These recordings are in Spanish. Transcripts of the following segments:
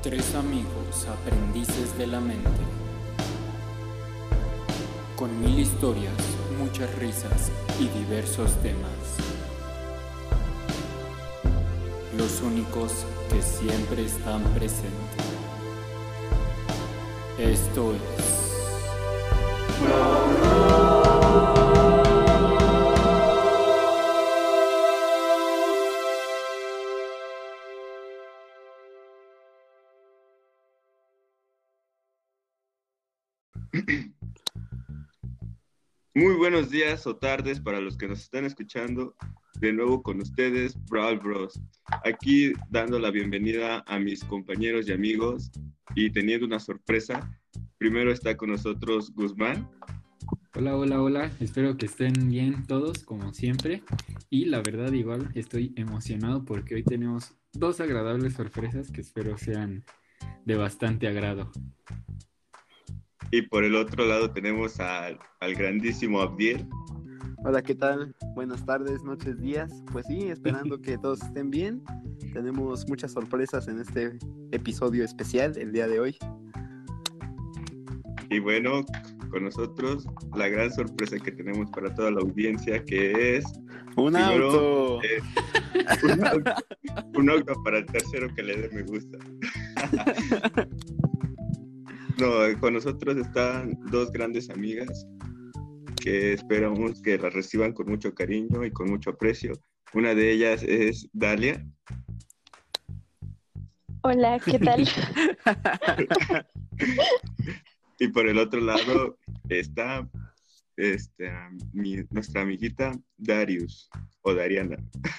Tres amigos aprendices de la mente. Con mil historias, muchas risas y diversos temas. Los únicos que siempre están presentes. Esto es... buenos días o tardes para los que nos están escuchando. De nuevo con ustedes, Brawl Bros. Aquí dando la bienvenida a mis compañeros y amigos y teniendo una sorpresa. Primero está con nosotros Guzmán. Hola, hola, hola. Espero que estén bien todos, como siempre. Y la verdad, igual estoy emocionado porque hoy tenemos dos agradables sorpresas que espero sean de bastante agrado. Y por el otro lado tenemos al, al grandísimo Abdiel. Hola, ¿qué tal? Buenas tardes, noches, días. Pues sí, esperando que todos estén bien. Tenemos muchas sorpresas en este episodio especial el día de hoy. Y bueno, con nosotros la gran sorpresa que tenemos para toda la audiencia que es... ¡Un primero, auto! eh, un, auto un auto para el tercero que le dé me gusta. no, con nosotros están dos grandes amigas que esperamos que las reciban con mucho cariño y con mucho aprecio. Una de ellas es Dalia. Hola, ¿qué tal? y por el otro lado está este, mi- nuestra amiguita Darius o Dariana.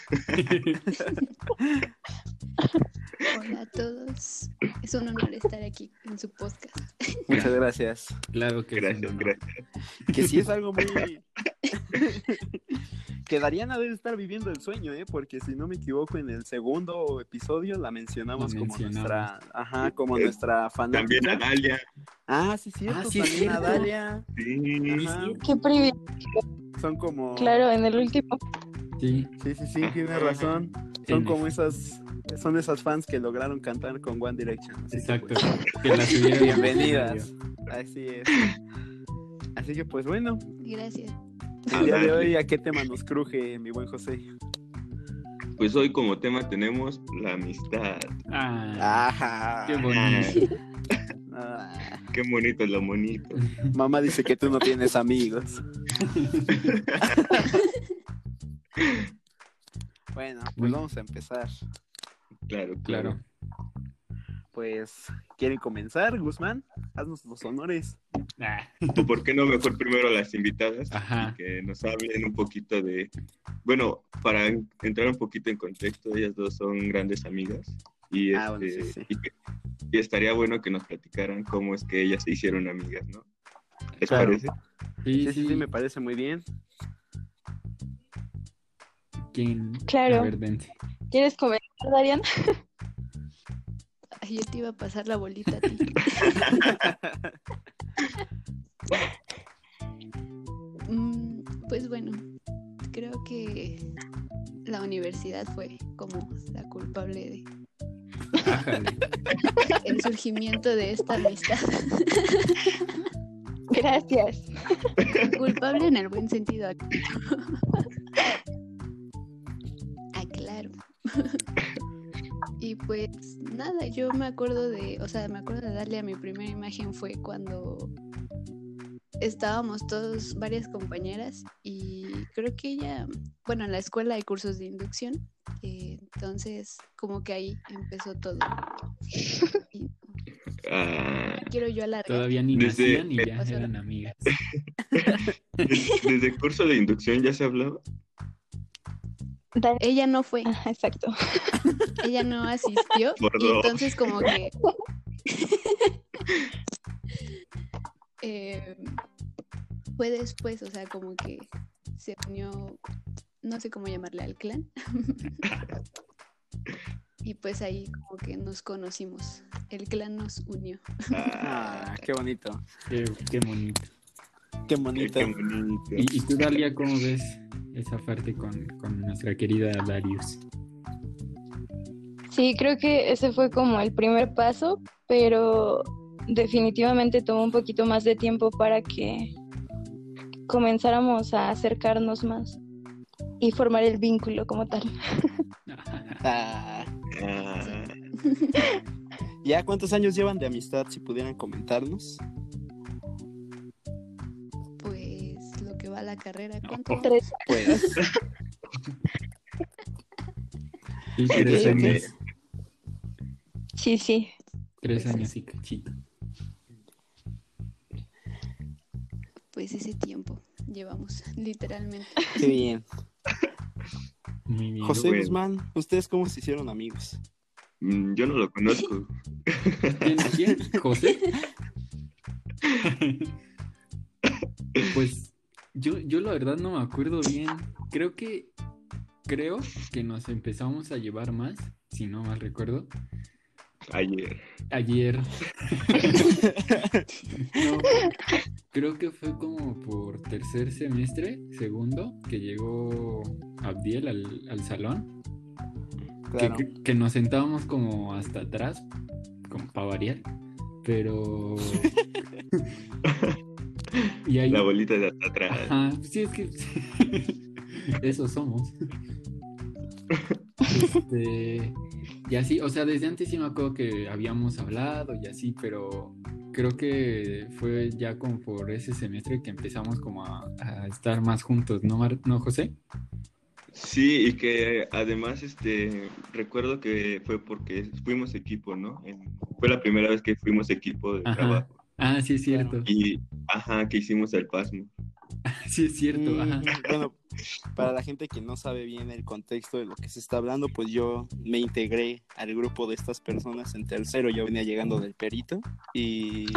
Hola a todos. Es un honor estar aquí en su podcast. Muchas gracias. Claro que sí, Gracias, ¿no? gracias. Que sí es algo muy... que Dariana debe estar viviendo el sueño, ¿eh? Porque si no me equivoco, en el segundo episodio la mencionamos La como nuestra... Ajá, como Eh, nuestra También fanática. a Dalia. Ah, sí, cierto. Ah, sí, también a. Dalia. Sí. Ajá. Qué privilegio. Son como... Claro, en el último. Sí, Sí, sí, sí, tienes razón. Son como esas, son esas fans que lograron cantar con One Direction. Así que, exacto. pues, Que bienvenidas. Así es. Así que pues bueno, Gracias. el día de hoy, ¿a qué tema nos cruje, mi buen José? Pues hoy como tema tenemos la amistad. Ah, Ajá. qué bonito. Ah, Qué bonito es lo bonito. mamá dice que tú no tienes amigos. bueno, pues vamos a empezar. Claro, Claro. claro. Pues, ¿quieren comenzar, Guzmán? Haznos los honores. Ah, ¿O por qué no mejor primero las invitadas? Ajá. Que nos hablen un poquito de... Bueno, para en- entrar un poquito en contexto, ellas dos son grandes amigas. Y, Ah, bueno, este, sí, sí. y estaría bueno que nos platicaran cómo es que ellas se hicieron amigas, ¿no? ¿Les Claro. parece? Sí, Sí, sí, sí, me parece muy bien. ¿Quién? Claro. A ver, dense. ¿Quieres comentar, Darian? Ay, yo te iba a pasar la bolita a ti. Mm, pues bueno, creo que la universidad fue como la culpable de el surgimiento de esta amistad. Gracias. culpable en el buen sentido. Aclaro. Pues nada, yo me acuerdo de, o sea, me acuerdo de darle a mi primera imagen fue cuando estábamos todos, varias compañeras, y creo que ella, bueno, en la escuela hay cursos de inducción, eh, entonces como que ahí empezó todo. Y Ah, quiero yo alargar. Todavía ni Desde- nacían y ya eran amigas. ¿Desde, desde el curso de inducción ya se hablaba? Ella no fue, Ajá, exacto. ella no asistió, Por y entonces como que eh, fue después, o sea, como que se unió, no sé cómo llamarle al clan. y pues ahí como que nos conocimos. El clan nos unió. Ah, qué bonito. Qué, qué bonito. Qué Qué, bonito. qué bonito. ¿Y, y tú, Dalia, cómo ves esa parte con, con nuestra querida Darius? Sí, creo que ese fue como el primer paso, pero definitivamente tomó un poquito más de tiempo para que comenzáramos a acercarnos más y formar el vínculo como tal. Ah, Ah, ¿Ya cuántos años llevan de amistad, si pudieran comentarnos? Va la carrera, ¿cuánto? Tres. Pues, Sí, tres años. Sí, sí. Tres años y cachito. Pues ese tiempo llevamos, literalmente. qué bien. Muy bien. José bueno. Guzmán, ¿ustedes cómo se hicieron amigos? mm, yo no lo conozco. ¿Quién? quién? ¿José? pues yo, yo la verdad no me acuerdo bien. Creo que creo que nos empezamos a llevar más, si no mal recuerdo, Ayer. ayer. No, creo que fue como por tercer semestre, segundo, que llegó Abdiel al, al salón. que, Claro. que- que nos sentábamos como hasta atrás, como para variar, pero... y. La bolita de hasta atrás. Ajá, sí, es que... Eso somos. Este, y así, o sea, desde antes sí me acuerdo que habíamos hablado y así, pero creo que fue ya como por ese semestre que empezamos como a, a estar más juntos, ¿no, Mar- ¿no José? Sí, y que además, este, recuerdo que fue porque fuimos equipo, ¿no? En- fue la primera vez que fuimos equipo de Ajá. trabajo. Ah, sí es cierto. Y, ajá, que hicimos el pasmo. Sí es cierto, Mm, ajá. Bueno, para la gente que no sabe bien el contexto de lo que se está hablando, pues yo me integré al grupo de estas personas en tercero. Yo venía llegando del perito y.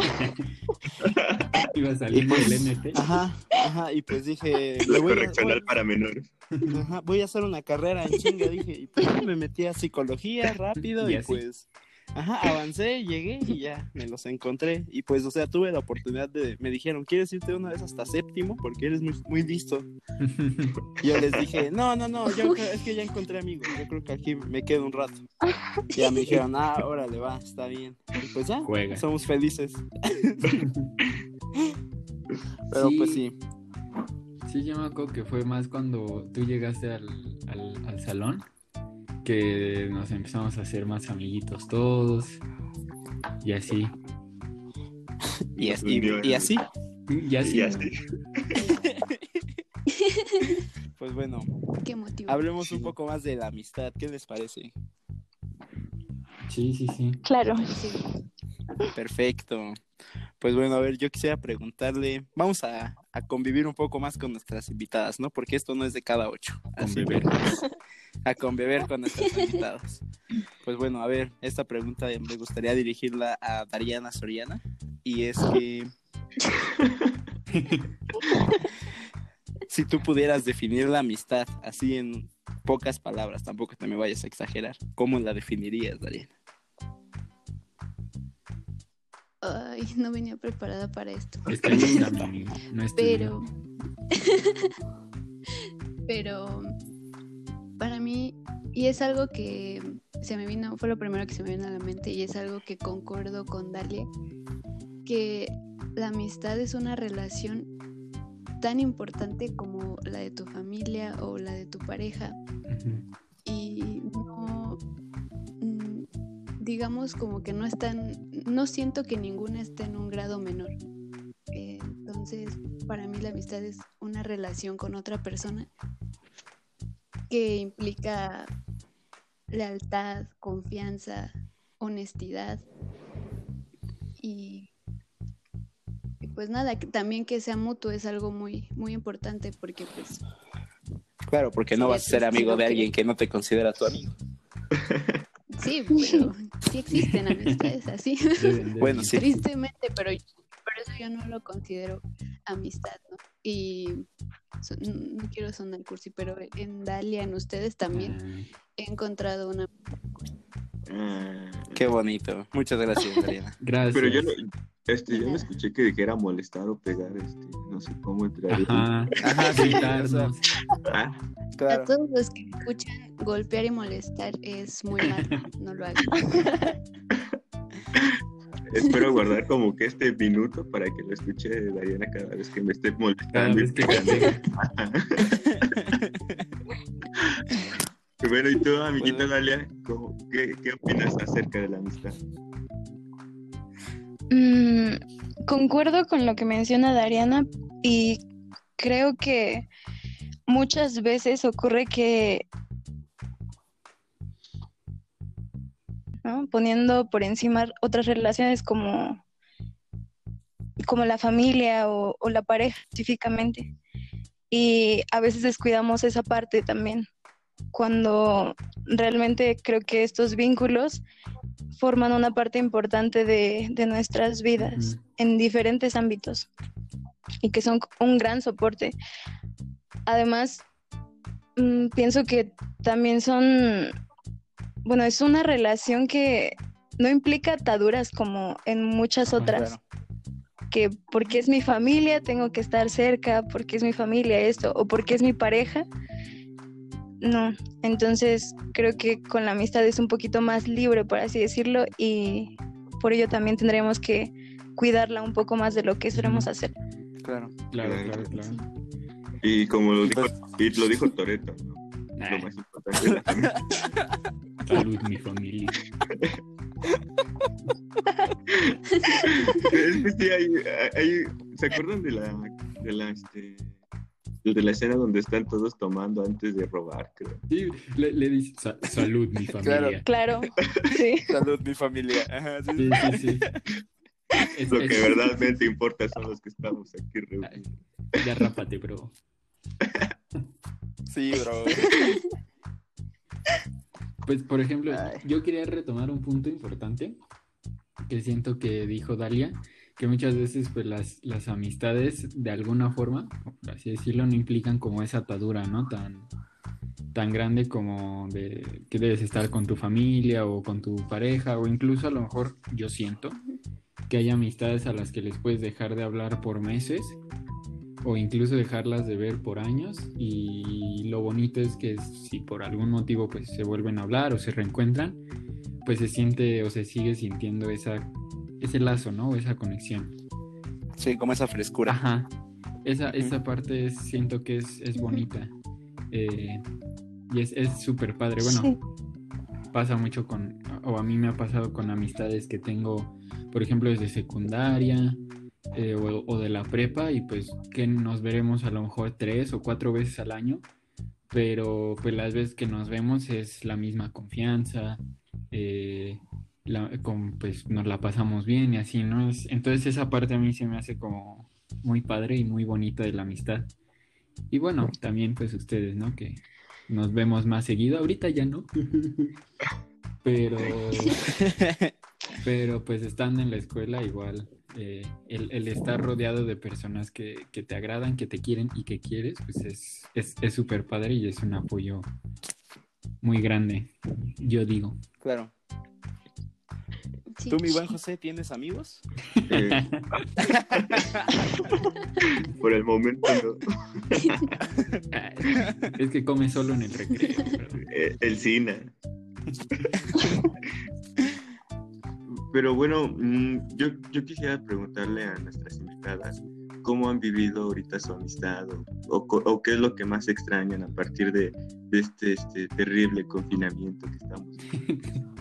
Iba saliendo pues- el NP. Ajá, ajá, y pues dije. La a- correccional para menores. Ajá, voy a hacer una carrera en chinga, dije, y pues me metí a psicología rápido Y y, así. pues, ajá, avancé, llegué y ya me los encontré. Y pues, o sea, tuve la oportunidad de, me dijeron, ¿quieres irte una vez hasta séptimo? Porque eres muy, muy listo. Yo les dije, no, no, no, yo creo- es que ya encontré amigos, yo creo que aquí me quedo un rato. Y ya me dijeron, ah, órale, va, está bien. Y pues ya, Juega. somos felices. Pero Sí. pues sí, Sí, yo me acuerdo que fue más cuando tú llegaste al, al- al salón que nos empezamos a hacer más amiguitos todos y así. y, así, Y así. Y así. pues bueno, Qué motivo. hablemos un poco más de la amistad, ¿qué les parece? Sí, sí, sí. Claro. Sí. Perfecto. Pues bueno, a ver, yo quisiera preguntarle, vamos a, a convivir un poco más con nuestras invitadas, ¿no? Porque esto no es de cada ocho. Así que, Convivir. a convivir con nuestras invitadas. Pues bueno, a ver, esta pregunta me gustaría dirigirla a Dariana Soriana. Y es que... si tú pudieras definir la amistad así en pocas palabras, tampoco te me vayas a exagerar, ¿cómo la definirías, Dariana? Ay, no venía preparada para esto. Está linda, mi- no. Pero. pero. Para mí. Y es algo que se me vino. Fue lo primero que se me vino a la mente. Y es algo que concuerdo con Dalia. Que la amistad es una relación tan importante como la de tu familia o la de tu pareja. Y no digamos como que no están no siento que ninguna esté en un grado menor Eh, entonces para mí la amistad es una relación con otra persona que implica lealtad confianza honestidad y y pues nada que también que sea mutuo es algo muy muy importante porque pues Claro, porque no vas a ser amigo de que- alguien que no te considera tu amigo. Sí, pero sí existen amistades así. Bueno, sí. Tristemente, pero por eso yo no lo considero amistad, ¿no? Y so- no quiero sonar cursi, pero en Dalia, en ustedes también Ah, he encontrado una... Ah, Qué bonito. Muchas gracias, Dariana. gracias. Pero yo no, Este, yo me Nada. escuché que dijera molestar o pegar, este, no sé cómo entraría. Ajá, Ajá, gritarnos. Ah, A todos los que escuchan golpear y molestar es muy malo, no lo hagan. espero guardar como que este minuto para que lo escuche Dariana cada vez que me esté Cada molestando. vez que. Bueno, y tú, amiguita Bueno. Dalia, ¿cómo- qué, ¿qué opinas acerca de la amistad? Mm, concuerdo con lo que menciona Dariana y creo que muchas veces ocurre que poniendo por encima otras relaciones como, como la familia o, o la pareja específicamente. Y a veces descuidamos esa parte también, cuando realmente creo que estos vínculos forman una parte importante de, de nuestras vidas en diferentes ámbitos y que son un gran soporte. Además, mm, pienso que también son, bueno, es una relación que no implica ataduras como en muchas otras, Claro. que porque es mi familia tengo que estar cerca, porque es mi familia esto, o porque es mi pareja. No, entonces creo que con la amistad es un poquito más libre, por así decirlo, y por ello también tendríamos que cuidarla un poco más de lo que solemos hacer. Claro. Claro, claro, claro. Y como lo dijo, pues- y lo dijo Toreto, ¿no? Lo más importante la salud, mi familia. Es que sí, hay, hay- ¿se acuerdan de la, de la, este, de la escena donde están todos tomando antes de robar, creo? Sí, le, le dice "Sa- salud, mi familia. Claro, sí. Salud, mi familia. Ajá, sí, Sí, sí, sí. Es- Lo es- que verdaderamente importa son los que estamos aquí reunidos. Ya rápate, bro. sí, bro. Pues, por ejemplo, Ay. yo quería retomar un punto importante que siento que dijo Dalia, que muchas veces pues las, las amistades de alguna forma, por así decirlo, no implican como esa atadura, ¿no? Tan, tan grande como de que debes estar con tu familia o con tu pareja o incluso a lo mejor yo siento que hay amistades a las que les puedes dejar de hablar por meses o incluso dejarlas de ver por años y lo bonito es que si por algún motivo pues se vuelven a hablar o se reencuentran pues se siente o se sigue sintiendo esa ese lazo no o esa conexión. Sí, como esa frescura. ajá. Esa, esa parte es- siento que es, es bonita eh, y es es súper padre. Bueno Sí. pasa mucho con, o a mí me ha pasado con amistades que tengo, por ejemplo, desde secundaria eh, o, o de la prepa y pues que nos veremos a lo mejor tres o cuatro veces al año, pero pues las veces que nos vemos es la misma confianza, eh, la- con, pues nos la pasamos bien y así, ¿no? Es, entonces esa parte a mí se me hace como muy padre y muy bonita de la amistad. Y bueno, también pues ustedes, ¿no? Que nos vemos más seguido. Ahorita ya no. Pero, pero pues estando en la escuela igual, eh, el, el estar rodeado de personas que, que te agradan, que te quieren y que quieres, pues es es es súper padre y es un apoyo muy grande, yo digo. claro. Sí. ¿Tú, mi buen José, tienes amigos? Eh, por el momento, no. es que come solo en el recreo. pero- Eh, el cine. Pero bueno, mm, yo, yo quisiera preguntarle a nuestras invitadas cómo han vivido ahorita su amistad o, o qué es lo que más extrañan a partir de, de este, este terrible confinamiento que estamos.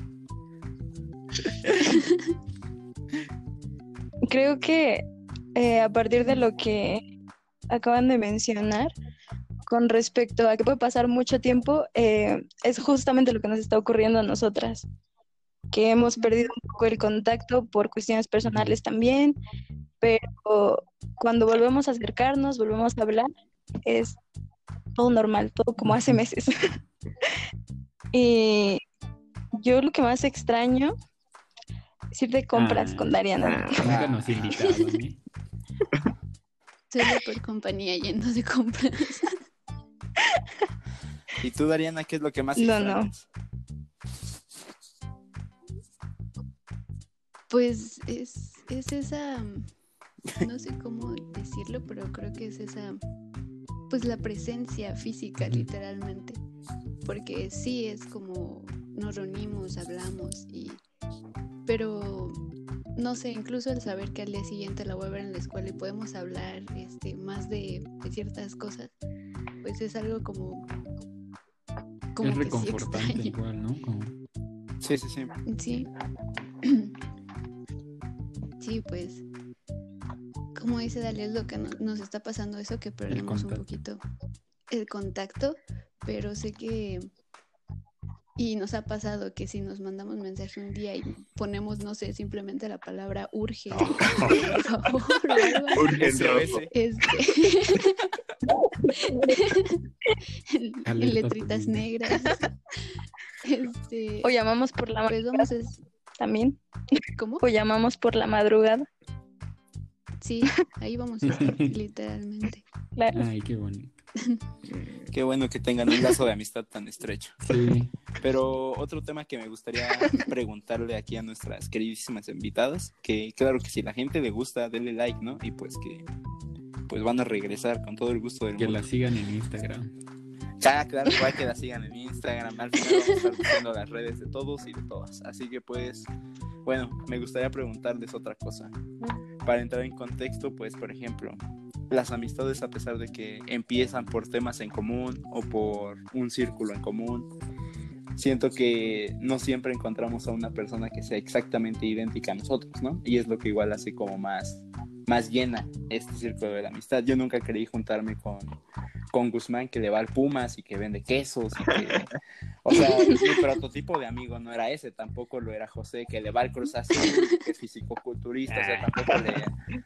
Creo que eh, a partir de lo que acaban de mencionar, con respecto a que puede pasar mucho tiempo, eh, es justamente lo que nos está ocurriendo a nosotras, que hemos perdido un poco el contacto por cuestiones personales también, pero cuando volvemos a acercarnos, volvemos a hablar, es todo normal, todo como hace meses. y yo lo que más extraño ir de compras Ah. con Dariana. Nunca nos invitaron, ¿eh? Solo por compañía yendo de compras. ¿Y tú, Dariana, qué es lo que más No, no. Pues es, es esa, no sé cómo decirlo, pero creo que es esa, pues la presencia física, literalmente. Porque sí es como nos reunimos, hablamos y, pero no sé, incluso el saber que al día siguiente la voy a ver en la escuela y podemos hablar, este, más de, de ciertas cosas, pues es algo como, como es que sí reconfortante extraño. igual, ¿no? Como- Sí, sí, sí. Sí. Sí, pues. Como dice Dalia, es lo que no- nos está pasando eso, que perdemos un poquito el contacto, pero sé que... Y nos ha pasado que si nos mandamos mensaje un día y ponemos, no sé, simplemente la palabra urge, por favor, Urge este... en letritas negras. Este, O llamamos por la pues madrugada vamos a... también. ¿Cómo? O llamamos por la madrugada. Sí, ahí vamos a estar, literalmente. Claro. Ay, qué bonito. Qué bueno que tengan un lazo de amistad tan estrecho. Sí. Pero otro tema que me gustaría preguntarle aquí a nuestras queridísimas invitadas, que claro que si la gente le gusta, denle like, ¿no? Y pues que pues van a regresar con todo el gusto del Que mundo. la sigan en Instagram. Ah, claro, igual que la sigan en Instagram. Al final vamos a estar diciendo las redes de todos y de todas. Así que pues, bueno, me gustaría preguntarles otra cosa. Para entrar en contexto, pues, por ejemplo, las amistades a pesar de que empiezan por temas en común o por un círculo en común, siento que no siempre encontramos a una persona que sea exactamente idéntica a nosotros, ¿no? Y es lo que igual hace como más, más llena este círculo de la amistad. Yo nunca creí juntarme con, con Guzmán que le va al Pumas y que vende quesos y que... O sea, mi prototipo de amigo no era ese, tampoco lo era José, que le va al Cruz Azul, que es fisicoculturista, o sea, tampoco le...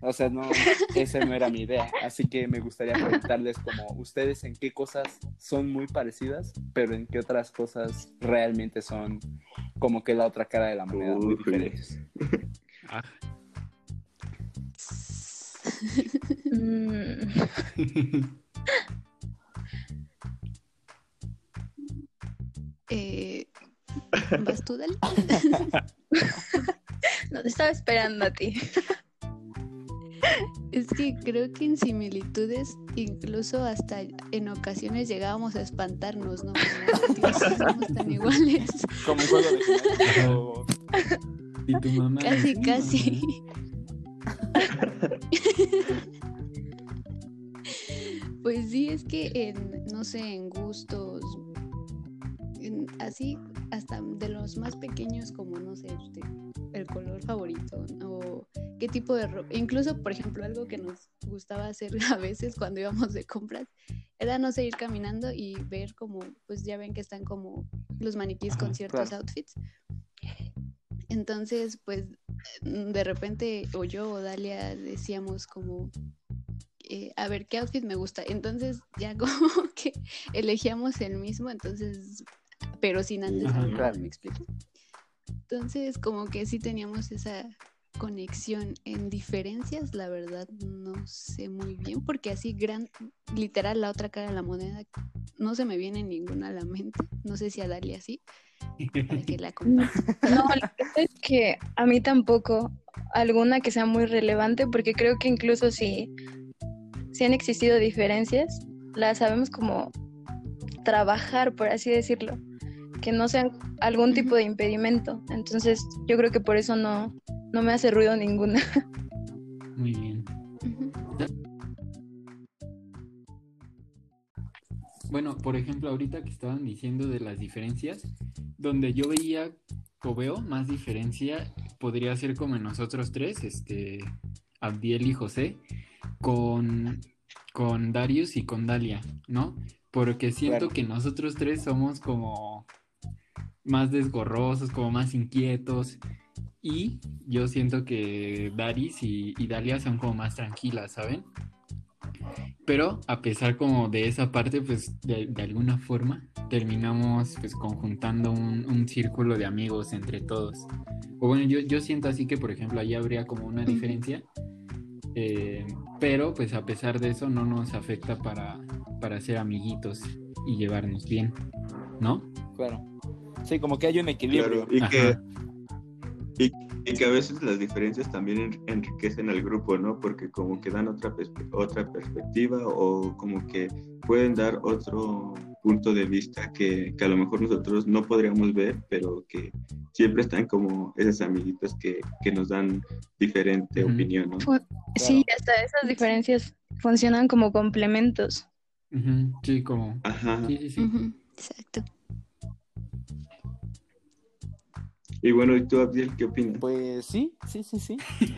O sea, no, esa no era mi idea. Así que me gustaría preguntarles como ustedes en qué cosas son muy parecidas, pero en qué otras cosas realmente son como que la otra cara de la moneda, muy Uy. diferentes. Ah. Eh, ¿Vas tú, no te estaba esperando a ti. Es que creo que en similitudes, incluso hasta en ocasiones llegábamos a espantarnos, ¿no? Somos tan iguales. Como un juego de Y tu mamá. Casi, casi. Pues sí, es que en, no sé, en gustos, en- así, hasta de los más pequeños, como, no sé, este, el color favorito, o qué tipo de ropa. Incluso, por ejemplo, algo que nos gustaba hacer a veces cuando íbamos de compras, era, no sé, ir caminando y ver como, pues ya ven que están como los maniquís con ciertos claro. outfits. Entonces, pues mm, de repente o yo o Dalia decíamos como, eh, a ver, ¿qué outfit me gusta? Entonces ya como que elegíamos el mismo, entonces, pero sin antes Ajá, hablar, claro. ¿me explico? Entonces, como que sí teníamos esa conexión en diferencias, la verdad no sé muy bien, porque así gran, literal la otra cara de la moneda no se me viene ninguna a la mente, no sé si a Dalia sí, para que la comparta. No, la verdad es que a mí tampoco alguna que sea muy relevante, porque creo que incluso si, si han existido diferencias, las sabemos como trabajar, por así decirlo, que no sean algún tipo de impedimento. Entonces, yo creo que por eso no, no me hace ruido ninguna. Muy bien. Bueno, por ejemplo, ahorita que estaban diciendo de las diferencias, donde yo veía o veo más diferencia, podría ser como en nosotros tres, este, Abdiel y José, con, con Darius y con Dalia, ¿no? Porque siento Claro. que nosotros tres somos como más desgorrosos, como más inquietos. Y yo siento que Daris y, y Dalia son como más tranquilas, ¿saben? Pero a pesar como de esa parte, pues de, de alguna forma terminamos pues conjuntando un, un círculo de amigos entre todos. O bueno, yo, yo siento así que, por ejemplo, ahí habría como una diferencia, eh, pero pues a pesar de eso no nos afecta para, para ser amiguitos y llevarnos bien, ¿no? Claro. Sí, como que hay un equilibrio. Claro, y que, y, y que a veces las diferencias también en- enriquecen al grupo, ¿no? Porque como que dan otra, perspe- otra perspectiva o como que pueden dar otro punto de vista que, que a lo mejor nosotros no podríamos ver, pero que siempre están como esos amiguitos que, que nos dan diferente opinión, Sí, hasta esas diferencias funcionan como complementos. Sí, como. Ajá. Sí, sí, sí. Exacto. Y bueno, ¿y tú, Abdiel, qué opinas? Pues sí, sí, sí, sí.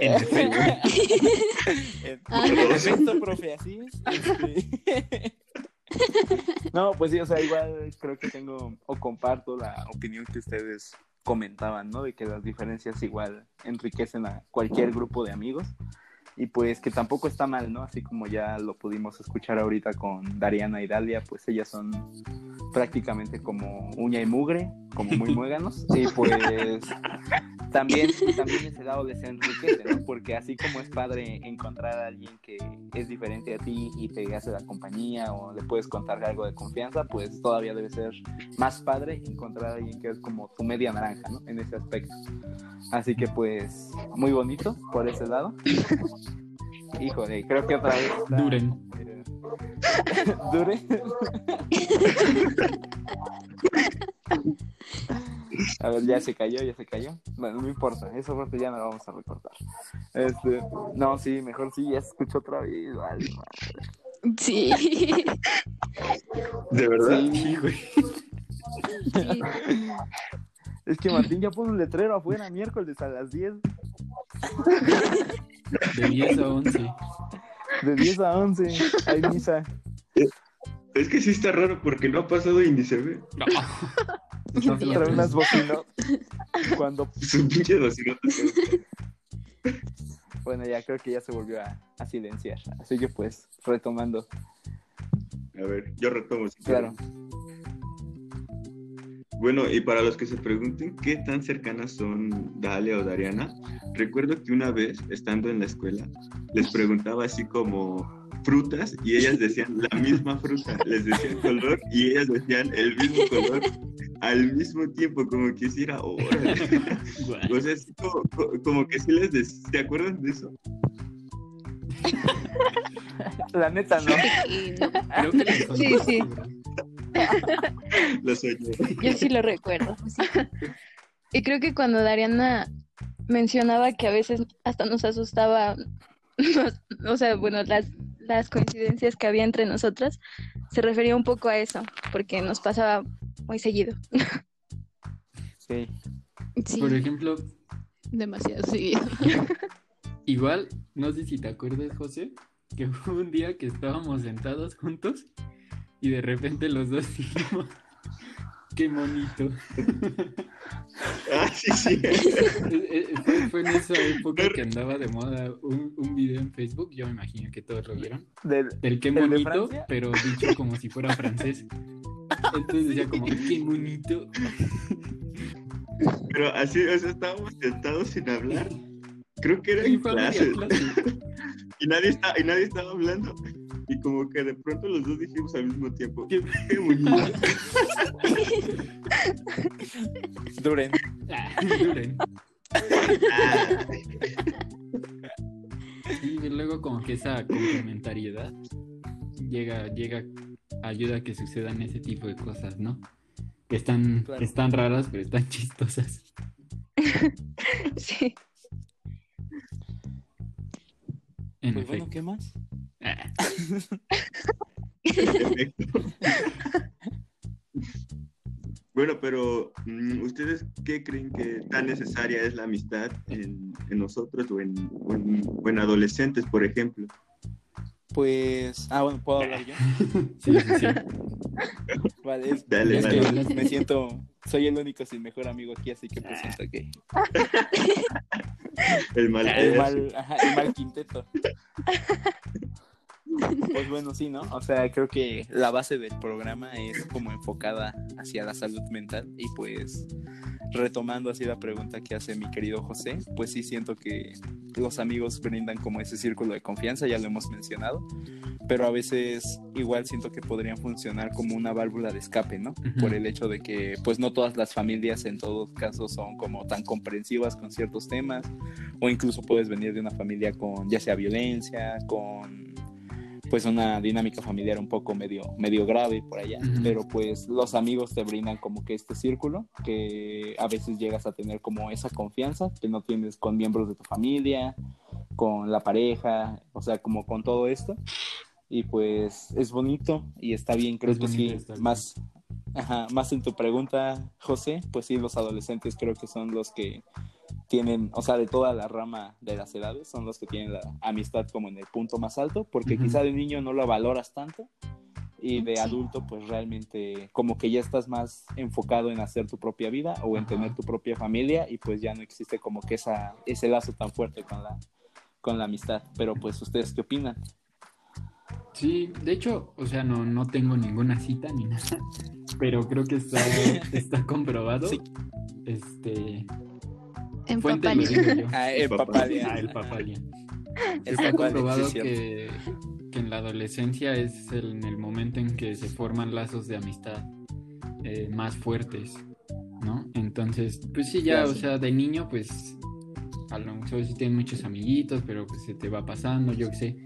Este, Ah. en efecto, profe, así es. Este, No, pues sí, o sea, igual creo que tengo o comparto la opinión que ustedes comentaban, ¿no? De que las diferencias igual enriquecen a cualquier grupo de amigos y pues que tampoco está mal, ¿no? Así como ya lo pudimos escuchar ahorita con Dariana y Dalia, pues ellas son prácticamente como uña y mugre, como muy muéganos y pues también, también ese lado les enriquece, ¿no? Porque así como es padre encontrar a alguien que es diferente a ti y te hace la compañía o le puedes contar algo de confianza, pues todavía debe ser más padre encontrar a alguien que es como tu media naranja, ¿no? En ese aspecto. Así que pues muy bonito por ese lado. Híjole, creo que otra vez. está- Duren. eh, Dure. A ver, ya se cayó, ya se cayó. Bueno, no importa, esa parte ya no la vamos a recortar. Este, no, sí, mejor sí, ya se escuchó otra vez. Vale, madre. Sí. ¿De verdad? Sí, güey. Sí. Es que Martín ya pone un letrero afuera miércoles a las 10, De 10 a 11. de 10 a 11. Hay misa. Es que sí está raro porque no ha pasado y ni se ve. No. Nos trae unas bocinas. Cuando, Su pinche docinota. bueno, ya creo que ya se volvió a, a silenciar. Así que pues, retomando. A ver, yo retomo. si Claro. quieren. Bueno, y para los que se pregunten qué tan cercanas son Dalia o Dariana, recuerdo que una vez, estando en la escuela, les preguntaba así como frutas y ellas decían la misma fruta, les decía el color y ellas decían el mismo color al mismo tiempo, como que si era órale. O sea, así como, co- como que sí les decía, ¿te acuerdan de eso? La neta, no. Y no. Creo que les Sí, sí. Lo soñé. Yo sí lo recuerdo. Y creo que cuando Dariana mencionaba que a veces hasta nos asustaba, nos- o sea, bueno, las, las coincidencias que había entre nosotras, se refería un poco a eso, porque nos pasaba muy seguido. Sí. Sí, Por ejemplo, demasiado seguido. igual, no sé si te acuerdas, José, que hubo un día que estábamos sentados juntos y de repente los dos dijimos, qué monito. Ah, sí, sí. Eh, eh, fue, fue en esa época que andaba de moda un, un video en Facebook, yo me imagino que todos lo vieron, Del, del qué ¿El de monito, Francia? pero dicho como si fuera francés. Entonces decía como, qué monito. Pero así, o sea, estábamos sentados sin hablar. Creo que era Y en clase. clase. Y nadie, está, y nadie estaba hablando. Y como que de pronto los dos dijimos al mismo tiempo. Qué-. Duren. Duren. Sí, y luego como que esa complementariedad llega, llega, ayuda a que sucedan ese tipo de cosas, ¿no? Que están, Claro. están raras, pero están chistosas. Sí. En Pues bueno. ¿qué más? Bueno, pero mm, ¿ustedes qué creen que tan necesaria es la amistad en, en nosotros o en, o en- o en adolescentes, por ejemplo? Pues, ah, bueno, ¿puedo hablar yo? sí, sí, sí. Vale, es- Dale, es dale. que me siento, soy el único sin mejor amigo aquí, así que pues siento que El mal. el mal, ajá, el mal quinteto. Pues bueno, sí, ¿no? O sea, creo que la base del programa es como enfocada hacia la salud mental y pues retomando así la pregunta que hace mi querido José, pues sí siento que los amigos brindan como ese círculo de confianza, ya lo hemos mencionado, pero a veces igual siento que podrían funcionar como una válvula de escape, ¿no? Por el hecho de que pues no todas las familias en todos casos son como tan comprensivas con ciertos temas o incluso puedes venir de una familia con ya sea violencia, con pues una dinámica familiar un poco medio medio grave por allá, pero pues los amigos te brindan como que este círculo que a veces llegas a tener como esa confianza que no tienes con miembros de tu familia, con la pareja, o sea, como con todo esto. Y pues es bonito y está bien, creo Es que bonito, sí, más Ajá, más en tu pregunta, José, pues sí, los adolescentes creo que son los que tienen, o sea, de toda la rama de las edades, son los que tienen la amistad como en el punto más alto, porque Ujú. quizá de niño no lo valoras tanto y de Sí. adulto pues realmente como que ya estás más enfocado en hacer tu propia vida o en tener tu propia familia y pues ya no existe como que esa, ese lazo tan fuerte con la, con la amistad. Pero pues ustedes qué opinan? Sí, de hecho, o sea, no, no tengo ninguna cita ni nada, pero creo que está, está comprobado. Sí. Este, En fuente lo Papalia. digo yo. Ah, el Papá. papalia. Ah, el papalia. El Está papalia, comprobado que, que en la adolescencia es el, en el momento en que se forman lazos de amistad eh, más fuertes, ¿no? Entonces, pues sí, ya, o sea, de niño, pues a lo mejor sí tienes muchos amiguitos, pero pues se te va pasando, yo qué sé.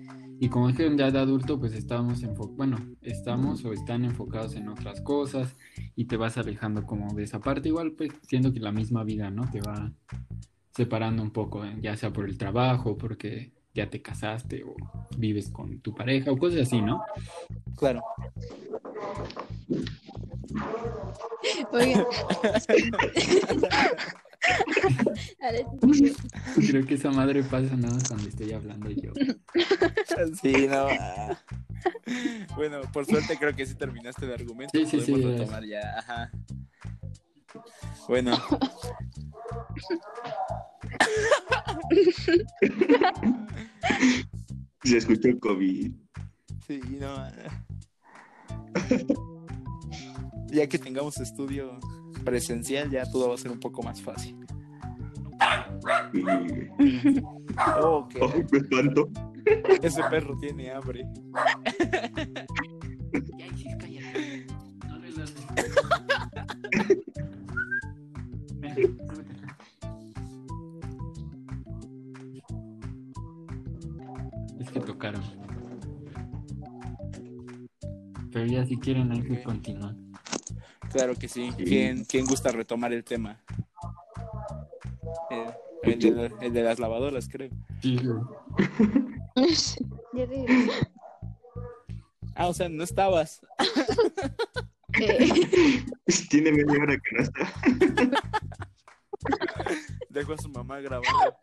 Y como dijeron ya de adulto, pues estamos bueno, estamos o están enfocados en otras cosas y te vas alejando como de esa parte. Igual, pues siendo que la misma vida, ¿no? Te va separando un poco, ¿eh? ya sea por el trabajo, porque ya te casaste o vives con tu pareja o cosas así, ¿no? Claro. Oigan. Creo que esa madre pasa nada más cuando estoy hablando yo. Sí, no. ah. Bueno, por suerte creo que sí terminaste el argumento. Sí, sí, sí, Podemos ya. retomar ya. Ajá. Bueno. Se escuchó el COVID. Sí, no. ah. Ya que tengamos estudio presencial, ya todo va a ser un poco más fácil. Y... Oh. Ese perro tiene hambre. Ya, cállate. No le. Es que tocaron. Pero ya si quieren hay que continuar. Claro que sí. Sí. ¿Quién, quién gusta retomar el tema? Eh, el, de, el de las lavadoras, creo. Sí, regresé. Ah, o sea, no estabas. Eh, Tiene media hora que no está. Dejó a su mamá grabando.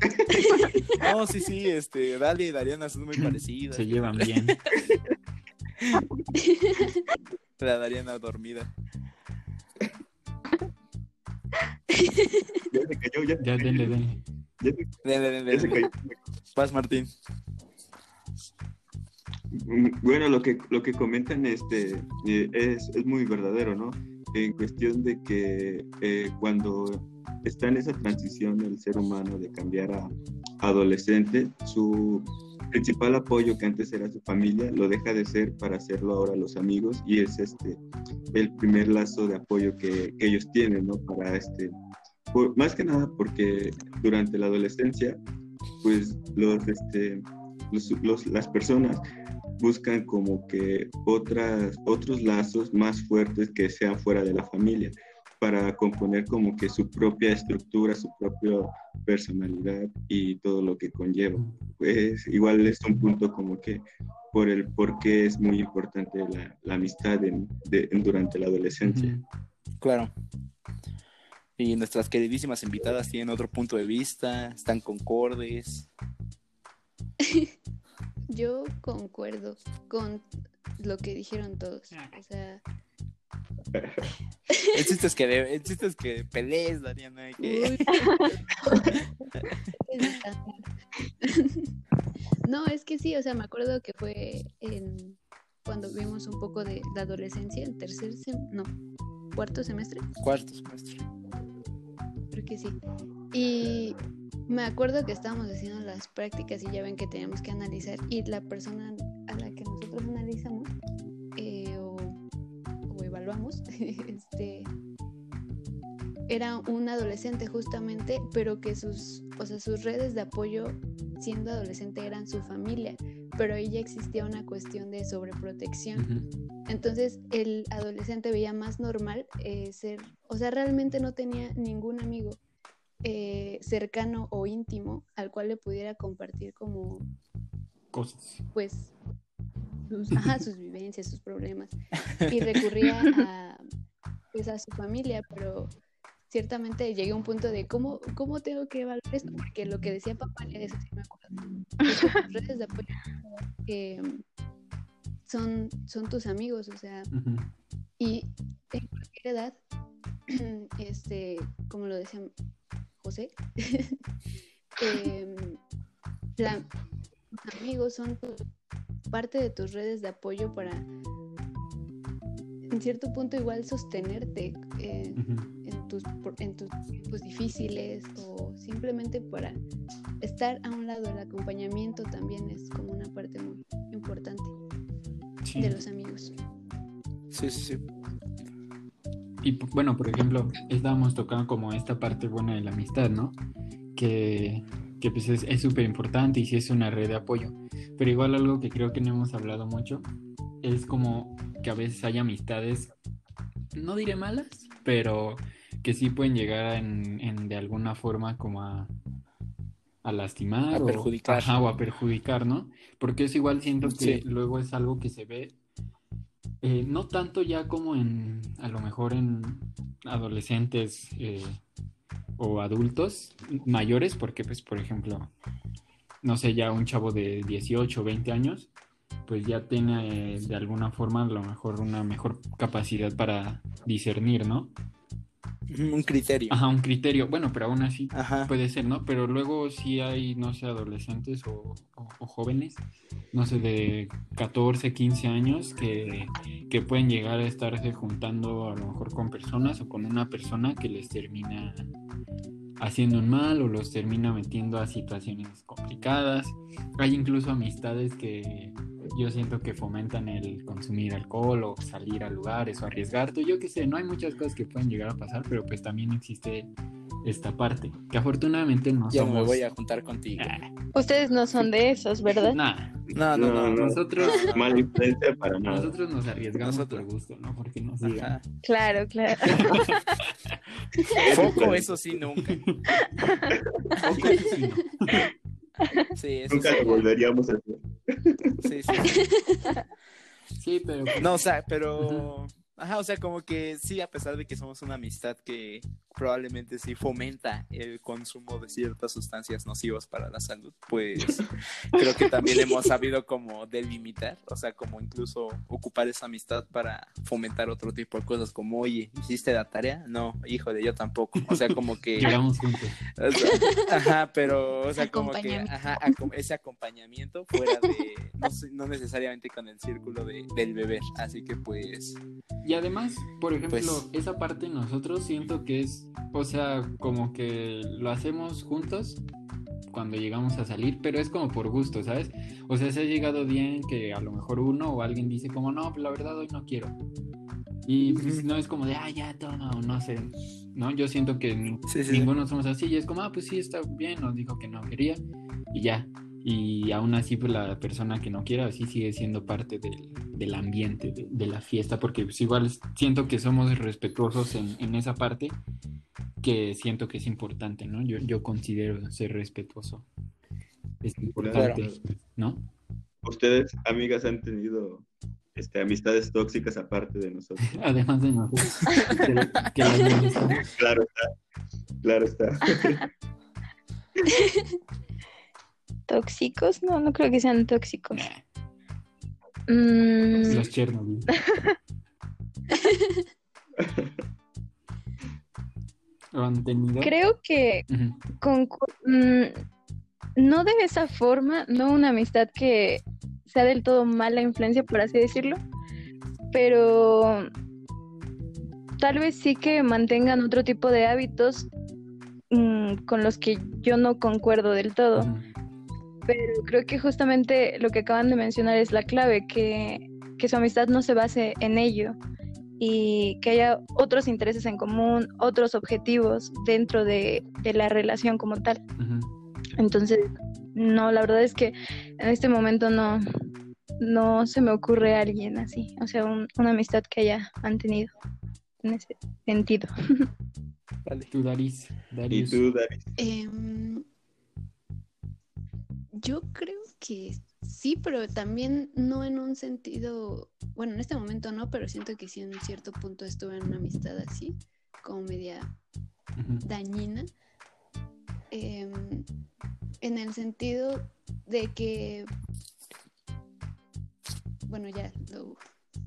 No, sí, sí, este, Dali y Dariana son muy parecidas. Se llevan bien. La Dariana dormida. Ya se cayó, ya Ya, cayó. denle, denle. Ya se, Dale, dale, ya se cayó. Vas, Martín. Bueno, lo que, lo que comentan este, eh, es, es muy verdadero, ¿no? En cuestión de que eh, cuando está en esa transición el ser humano de cambiar a adolescente, su principal apoyo que antes era su familia lo deja de ser para hacerlo ahora los amigos y es este el primer lazo de apoyo que, que ellos tienen, ¿no? Para este, por- más que nada porque durante la adolescencia, pues los, este, los- los- las personas buscan como que otras, otros lazos más fuertes que sean fuera de la familia para componer como que su propia estructura, su propia personalidad y todo lo que conlleva. Pues igual es un punto como que por el por qué es muy importante la, la amistad en- de- en- durante la adolescencia. Claro. Y nuestras queridísimas invitadas tienen otro punto de vista, están concordes. yo concuerdo con lo que dijeron todos. O sea, El chiste es que, de- el chiste es que pelees, Dariana. que-. No, es que sí, o sea, me acuerdo que fue en cuando vimos un poco de la adolescencia, en tercer sem no, cuarto semestre, Cuarto semestre. creo que sí. Y me acuerdo que estábamos haciendo las prácticas y ya ven que teníamos que analizar y la persona evaluamos, este era un adolescente justamente, pero que sus, o sea, sus redes de apoyo siendo adolescente eran su familia, pero ahí ya existía una cuestión de sobreprotección. Entonces el adolescente veía más normal eh, ser, o sea, realmente no tenía ningún amigo eh, cercano o íntimo al cual le pudiera compartir como, Cosas. pues, sus, ajá, sus vivencias, sus problemas. Y recurría a, pues, a su familia, pero ciertamente llegué a un punto de cómo, cómo tengo que evaluar esto, porque lo que decía papá, eso sí me acuerdo. redes de apoyo eh, son, son tus amigos, o sea, y en cualquier edad, este, como lo decía José, em, la- tus amigos son tu- parte de tus redes de apoyo para, en cierto punto, igual sostenerte eh, en, tus, en tus tiempos difíciles o simplemente para estar a un lado. El acompañamiento también es como una parte muy importante Sí. de los amigos. Sí, sí, sí. Y bueno, por ejemplo, estábamos tocando como esta parte buena de la amistad, ¿no? Que, que pues es súper importante y sí es una red de apoyo. Pero igual algo que creo que no hemos hablado mucho es como que a veces hay amistades, no diré malas, pero que sí pueden llegar en, en de alguna forma como a, a lastimar A o, perjudicar. ajá, o a perjudicar, ¿no? Porque es igual siento que Sí. luego es algo que se ve eh, no tanto ya como en, a lo mejor en adolescentes eh, o adultos mayores, porque pues por ejemplo, no sé, ya un chavo de 18 o 20 años, pues ya tiene eh, de alguna forma a lo mejor una mejor capacidad para discernir, ¿no? Un criterio. Ajá, un criterio, bueno, pero aún así Ajá. Puede ser, ¿no? Pero luego sí hay, no sé, adolescentes o, o- o jóvenes, no sé, de 14, 15 años que, que pueden llegar a estarse juntando a lo mejor con personas o con una persona que les termina haciendo un mal o los termina metiendo a situaciones complicadas. Hay incluso amistades que yo siento que fomentan el consumir alcohol o salir a lugares o arriesgarte. Yo qué sé, no hay muchas cosas que pueden llegar a pasar, pero pues también existe esta parte, que afortunadamente no somos... me voy a juntar contigo. Ah, Ustedes no son de esos, ¿verdad? nah, No, no, no. No, no. nosotros, Mala influencia para nada. nosotros nos arriesgamos Nosotros. por gusto, ¿no? Porque nos digan. Claro, claro. Foco, eso sí, nunca. Poco, eso sí, no. Sí, eso Nunca sí. lo volveríamos a hacer. Sí, sí, sí. Pero... pues, No, o sea, pero. Ajá, o sea, como que sí, a pesar de que somos una amistad que probablemente sí fomenta el consumo de ciertas sustancias nocivas para la salud, pues creo que también hemos sabido como delimitar, o sea, como incluso ocupar esa amistad para fomentar otro tipo de cosas, como, oye, ¿hiciste la tarea? No, híjole, yo tampoco. O sea, como que... Llegamos juntos. O sea, ajá, pero, o sea, como que ajá, acom- ese acompañamiento fuera de, no necesariamente con el círculo de, del beber, así que pues, Y además, por ejemplo, Pues- esa parte nosotros siento que es, o sea, como que lo hacemos juntos cuando llegamos a salir, pero es como por gusto, ¿sabes? O sea, se ha llegado bien que a lo mejor uno o alguien dice como, no, la verdad hoy no quiero. Y pues, no es como de, ah, ya toma, o no sé, ¿no? Yo siento que Sí, sí, sí. ninguno somos así y es como, ah, pues sí, está bien, nos dijo que no quería y ya. Y aún así, pues la persona que no quiera, sí sigue siendo parte del, del ambiente, de, de la fiesta, porque pues, igual siento que somos respetuosos en, en esa parte, que siento que es importante, ¿no? Yo, yo considero ser respetuoso. Es importante, ¿no? ¿Ustedes, amigas, han tenido este, amistades tóxicas aparte de nosotros? Además de nosotros. que- que. Claro está. Claro está. ¿Tóxicos? No, no creo que sean tóxicos. Nah, Mm, los Chernobyl. ¿Lo han tenido? creo que con... mm, no de esa forma, no una amistad que sea del todo mala influencia, por así decirlo, pero tal vez sí que mantengan otro tipo de hábitos mm, con los que yo no concuerdo del todo. Pero creo que justamente lo que acaban de mencionar es la clave, que, que su amistad no se base en ello y que haya otros intereses en común, otros objetivos dentro de, de la relación como tal. Entonces, no, la verdad es que en este momento no, no se me ocurre alguien así, o sea, un- una amistad que haya mantenido en ese sentido. Vale. Tú, Daris. ¿Y Darius. tú, Dari? Em, yo creo que sí, pero también no en un sentido, bueno, en este momento no, pero siento que sí en cierto punto estuve en una amistad así, como media dañina, em, en el sentido de que, bueno, ya lo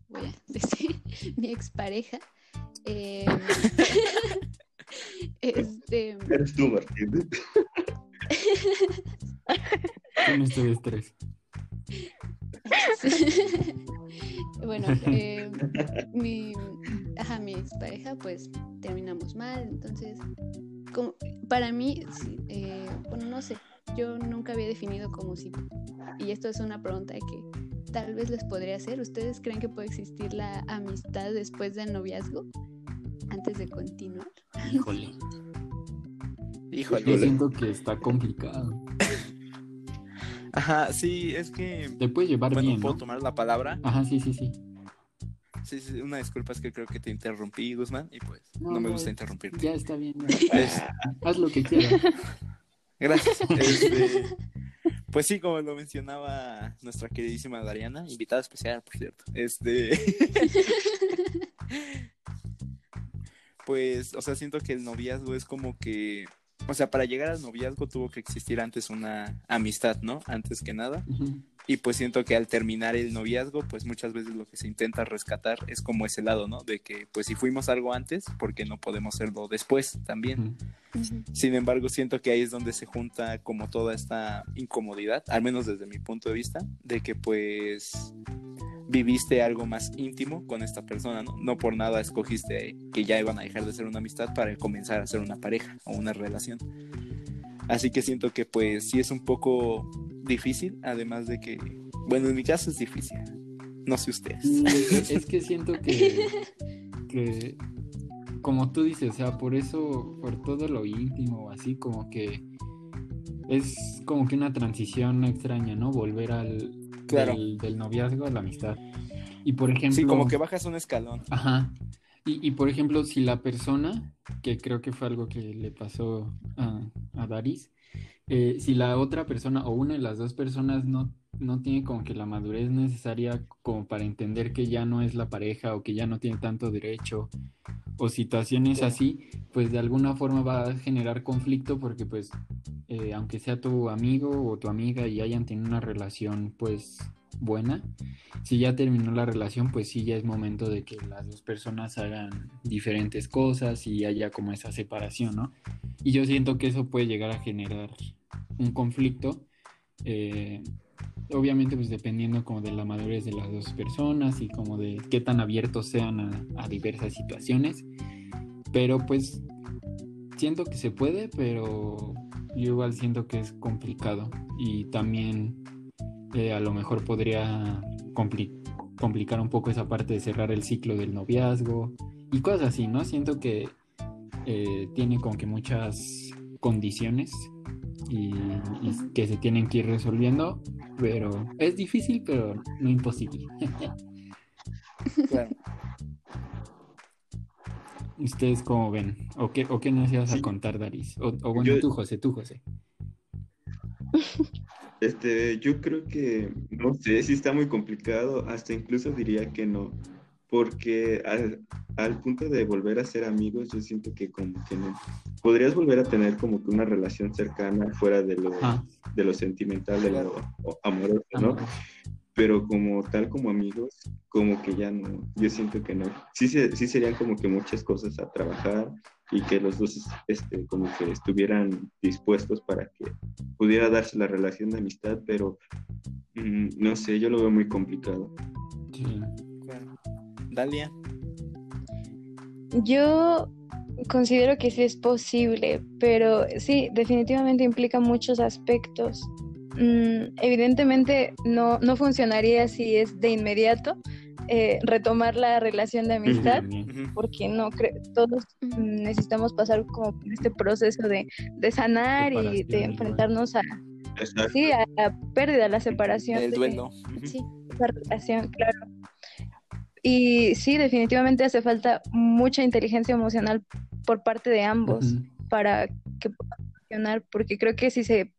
voy a decir, mi expareja, em, este, Eres tú, Martín. Con este estrés. bueno, eh, mi, ajá, mi expareja, pues terminamos mal, entonces, como, para mí, eh, bueno, no sé, yo nunca había definido como si, y esto es una pregunta que tal vez les podría hacer, ¿ustedes creen que puede existir la amistad después del noviazgo? Antes de continuar. Híjole. Yo Híjole. siento que está complicado. Ajá, sí, es que. Te puedes llevar Bueno, bien, ¿puedo ¿no? tomar la palabra? Ajá, sí, sí, sí. Sí, sí, una disculpa, es que creo que te interrumpí, Guzmán, y pues no, No, me gusta interrumpirte. Ya está bien. ya. Es- Haz lo que quieras. Gracias. Este, pues sí, como lo mencionaba nuestra queridísima Dariana, invitada especial, por cierto. Este. pues, o sea, siento que el noviazgo es como que. O sea, para llegar al noviazgo tuvo que existir antes una amistad, ¿no? Antes que nada. Y pues siento que al terminar el noviazgo, pues muchas veces lo que se intenta rescatar es como ese lado, ¿no? De que pues si fuimos algo antes, ¿por qué no podemos serlo después también? Sin embargo, siento que ahí es donde se junta como toda esta incomodidad, al menos desde mi punto de vista, de que pues viviste algo más íntimo con esta persona, ¿no? No por nada escogiste que ya iban a dejar de ser una amistad para comenzar a ser una pareja o una relación. Así que siento que pues sí es un poco difícil, además de que, bueno, en mi caso es difícil. No sé ustedes. Sí, es, es que siento que, que, como tú dices, o sea, por eso, por todo lo íntimo, así como que es como que una transición extraña, ¿no? Volver al Claro. del, del noviazgo a la amistad. Y por ejemplo, Sí, como que bajas un escalón. Ajá. Y, y, por ejemplo, si la persona, que creo que fue algo que le pasó a, a Daris, eh, si la otra persona o una de las dos personas no, no tiene como que la madurez necesaria como para entender que ya no es la pareja o que ya no tiene tanto derecho o situaciones Sí. así, pues de alguna forma va a generar conflicto porque pues eh, aunque sea tu amigo o tu amiga y hayan tenido una relación pues buena, si ya terminó la relación, pues sí, ya es momento de que las dos personas hagan diferentes cosas y haya como esa separación, ¿no? Y yo siento que eso puede llegar a generar un conflicto, eh, obviamente pues dependiendo como de la madurez de las dos personas y como de qué tan abiertos sean a, a diversas situaciones, pero pues siento que se puede, pero yo igual siento que es complicado. Y también eh, a lo mejor podría compli- complicar un poco esa parte de cerrar el ciclo del noviazgo y cosas así, ¿no? Siento que eh, tiene como que muchas condiciones y, y que se tienen que ir resolviendo, pero es difícil, pero no imposible. Claro. ¿Ustedes cómo ven? ¿O qué, o qué nos ibas a contar, Daris? O, o bueno, Yo- tú, José, tú, José. Este, yo creo que, no sé si está muy complicado, hasta incluso diría que no, porque al, al punto de volver a ser amigos, yo siento que como que no. Podrías volver a tener como que una relación cercana fuera de lo, de lo sentimental, de lo amoroso, ¿no? Pero como tal, como amigos, como que ya no, yo siento que no. Sí, sí serían como que muchas cosas a trabajar, y que los dos este, como que estuvieran dispuestos para que pudiera darse la relación de amistad, pero mm, no sé, yo lo veo muy complicado. Sí. Claro. Dalia. Yo considero que sí es posible, pero sí, definitivamente implica muchos aspectos. Mm, evidentemente no, no funcionaría si es de inmediato eh, retomar la relación de amistad, porque no creo, todos mm, necesitamos pasar como por este proceso de, de sanar y de enfrentarnos a, sí, a la pérdida, a la separación El de duelo. Sí. esa relación, claro. Y sí, definitivamente hace falta mucha inteligencia emocional por parte de ambos para que pueda funcionar, porque creo que si se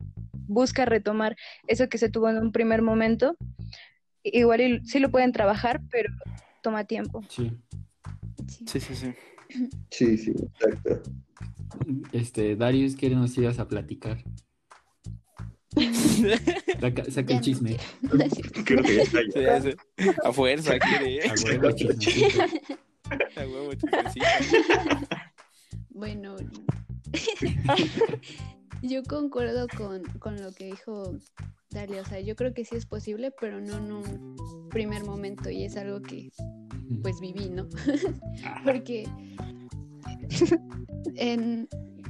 busca retomar eso que se tuvo en un primer momento, igual sí lo pueden trabajar, pero toma tiempo. Sí. sí. Sí, sí, sí. Sí, sí, exacto. Este, Darius, ¿qué nos ibas a platicar? Saca, el chisme. No. Creo que ya está ya. A fuerza quiere. A huevo, chismecito. A huevo, chismecito. Bueno, yo concuerdo con, con lo que dijo Dalia. O sea, yo creo que sí es posible, pero no en un primer momento. Y es algo que pues viví, ¿no? Porque en-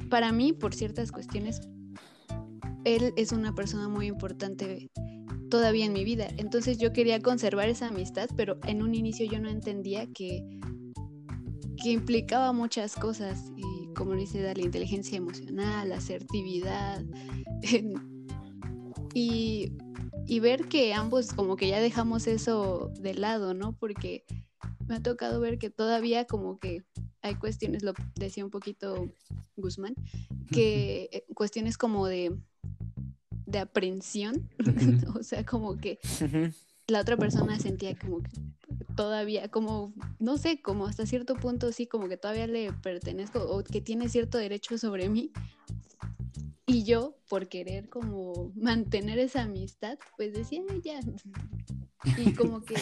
para mí, por ciertas cuestiones, él es una persona muy importante todavía en mi vida. Entonces yo quería conservar esa amistad, pero en un inicio yo no entendía que, que implicaba muchas cosas. Y como lo dice la inteligencia emocional, asertividad. y, y ver que ambos como que ya dejamos eso de lado, ¿no? Porque me ha tocado ver que todavía como que hay cuestiones, lo decía un poquito Guzmán, que eh, cuestiones como de, de aprensión, o sea, como que la otra persona sentía como que todavía, como, no sé, como hasta cierto punto sí, como que todavía le pertenezco o que tiene cierto derecho sobre mí. Y yo, por querer como mantener esa amistad, pues decía, "Ay, ya. Y como que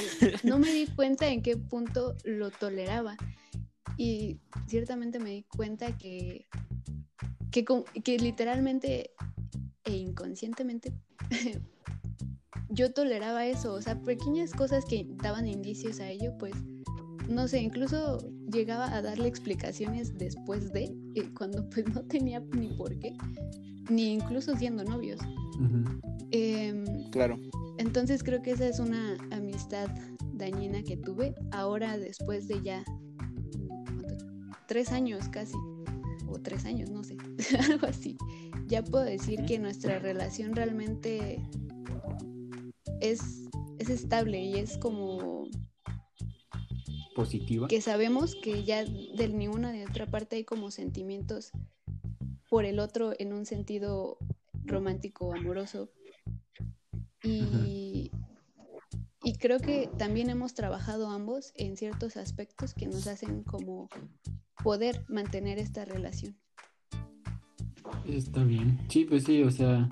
no me di cuenta en qué punto lo toleraba. Y ciertamente me di cuenta que, que literalmente e inconscientemente yo toleraba eso, o sea, pequeñas cosas que daban indicios a ello, pues, no sé, incluso llegaba a darle explicaciones después de, eh, cuando pues no tenía ni por qué, ni incluso siendo novios. Em, Claro. entonces creo que esa es una amistad dañina que tuve ahora después de ya tres años casi, o tres años, no sé, algo así. Ya puedo decir que nuestra relación realmente es, es estable y es como Positiva. que sabemos que ya de ninguna de otra parte hay como sentimientos por el otro en un sentido romántico o amoroso. Y, y creo que también hemos trabajado ambos en ciertos aspectos que nos hacen como poder mantener esta relación. Está bien. Sí, pues sí, o sea.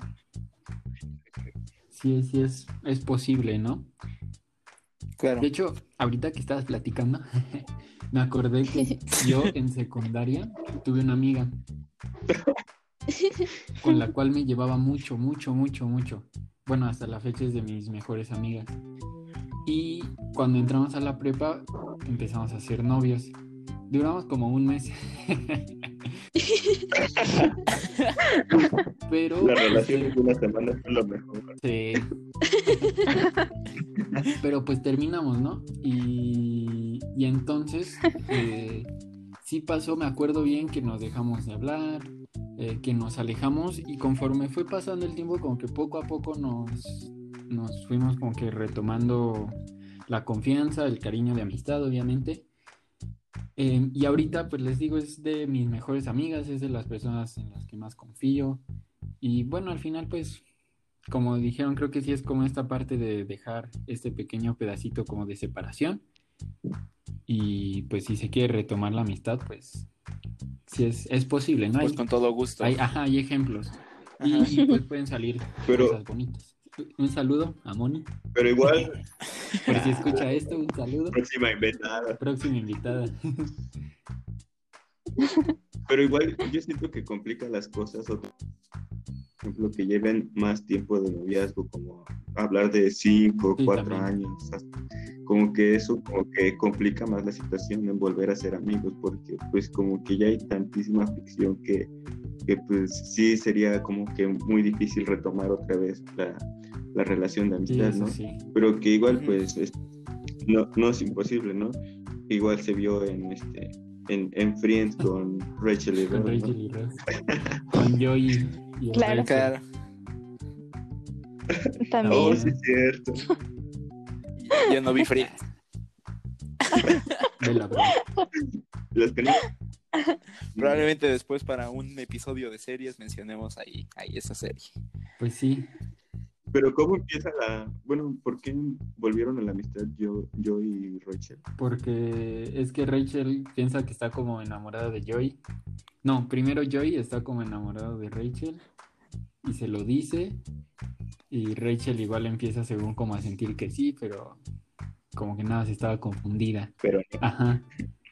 Sí, sí es, es posible, ¿no? Claro. De hecho, ahorita que estabas platicando, me acordé que yo en secundaria tuve una amiga con la cual me llevaba mucho, mucho, mucho, mucho. Bueno, hasta la fecha es de mis mejores amigas. Y cuando entramos a la prepa, empezamos a ser novios. Duramos como un mes. Pero La relación de una semana fue lo mejor. Sí. Pero pues terminamos, ¿no? Y, y entonces eh, sí pasó, me acuerdo bien que nos dejamos de hablar, eh, que nos alejamos y conforme fue pasando el tiempo, como que poco a poco nos, nos fuimos como que retomando la confianza, el cariño de amistad, obviamente. Eh, y ahorita, pues les digo, es de mis mejores amigas, es de las personas en las que más confío. Y bueno, al final, pues como dijeron, creo que sí es como esta parte de dejar este pequeño pedacito como de separación. Y pues si se quiere retomar la amistad, pues sí es, es posible, ¿no? Pues Hay, con todo gusto. hay- ajá, hay ejemplos. Y, y, pues pueden salir Pero- cosas bonitas. Un saludo a Moni, Pero igual, por si escucha esto, un saludo. próxima invitada. Próxima invitada. Pero igual yo siento que complica las cosas. Por ejemplo, que lleven más tiempo de noviazgo, como hablar de cinco, Sí, cuatro también. años. Como que eso como que complica más la situación en volver a ser amigos, porque pues como que ya hay tantísima ficción que, que pues sí sería como que muy difícil retomar otra vez la, la relación de Sí, amistad, eso ¿no? sí. pero que igual pues es- no, no es imposible, ¿no? Igual se vio en este en, en Friends con Rachel y Con Ross, ¿no? Rachel y Ross. Con Joey y Claro. Rachel. Claro. Oh, También. sí es cierto. Yo no vi Friends. De la. Los que no- Probablemente después para un episodio de series mencionemos ahí, ahí esa serie. Pues sí. Pero ¿cómo empieza la... Bueno, ¿por qué volvieron a la amistad yo, yo y Rachel? Porque es que Rachel piensa que está como enamorada de Joey. No, primero Joey está como enamorado de Rachel y se lo dice. Y Rachel igual empieza según como a sentir que sí, pero como que nada, se estaba confundida. Pero. Ajá.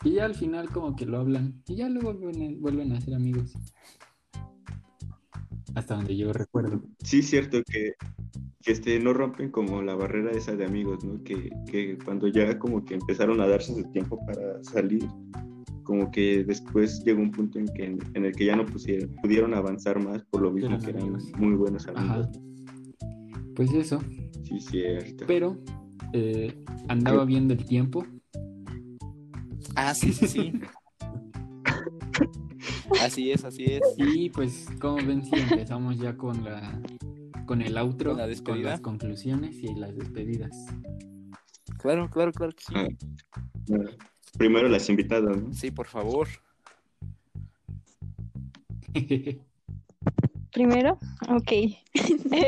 Y ya al final como que lo hablan y ya luego vuelven, vuelven a ser amigos. Hasta donde yo recuerdo. sí es cierto que, que este, no rompen como la barrera esa de amigos, ¿no? Que, que cuando ya como que empezaron a darse su tiempo para salir, como que después llegó un punto en, que, en el que ya no pusieron, pudieron avanzar más por lo mismo Eran que eran amigos. muy buenos amigos. Ajá. Pues eso. Sí, cierto. Pero eh, andaba bien del tiempo. Ah, sí, sí, sí. así es, así es. Y pues, como ven, si empezamos ya con la con el outro, Con la despedida. las conclusiones y las despedidas. Claro, claro, claro que sí. Ah. Primero las invitadas, ¿no? Sí, por favor. Primero, ok.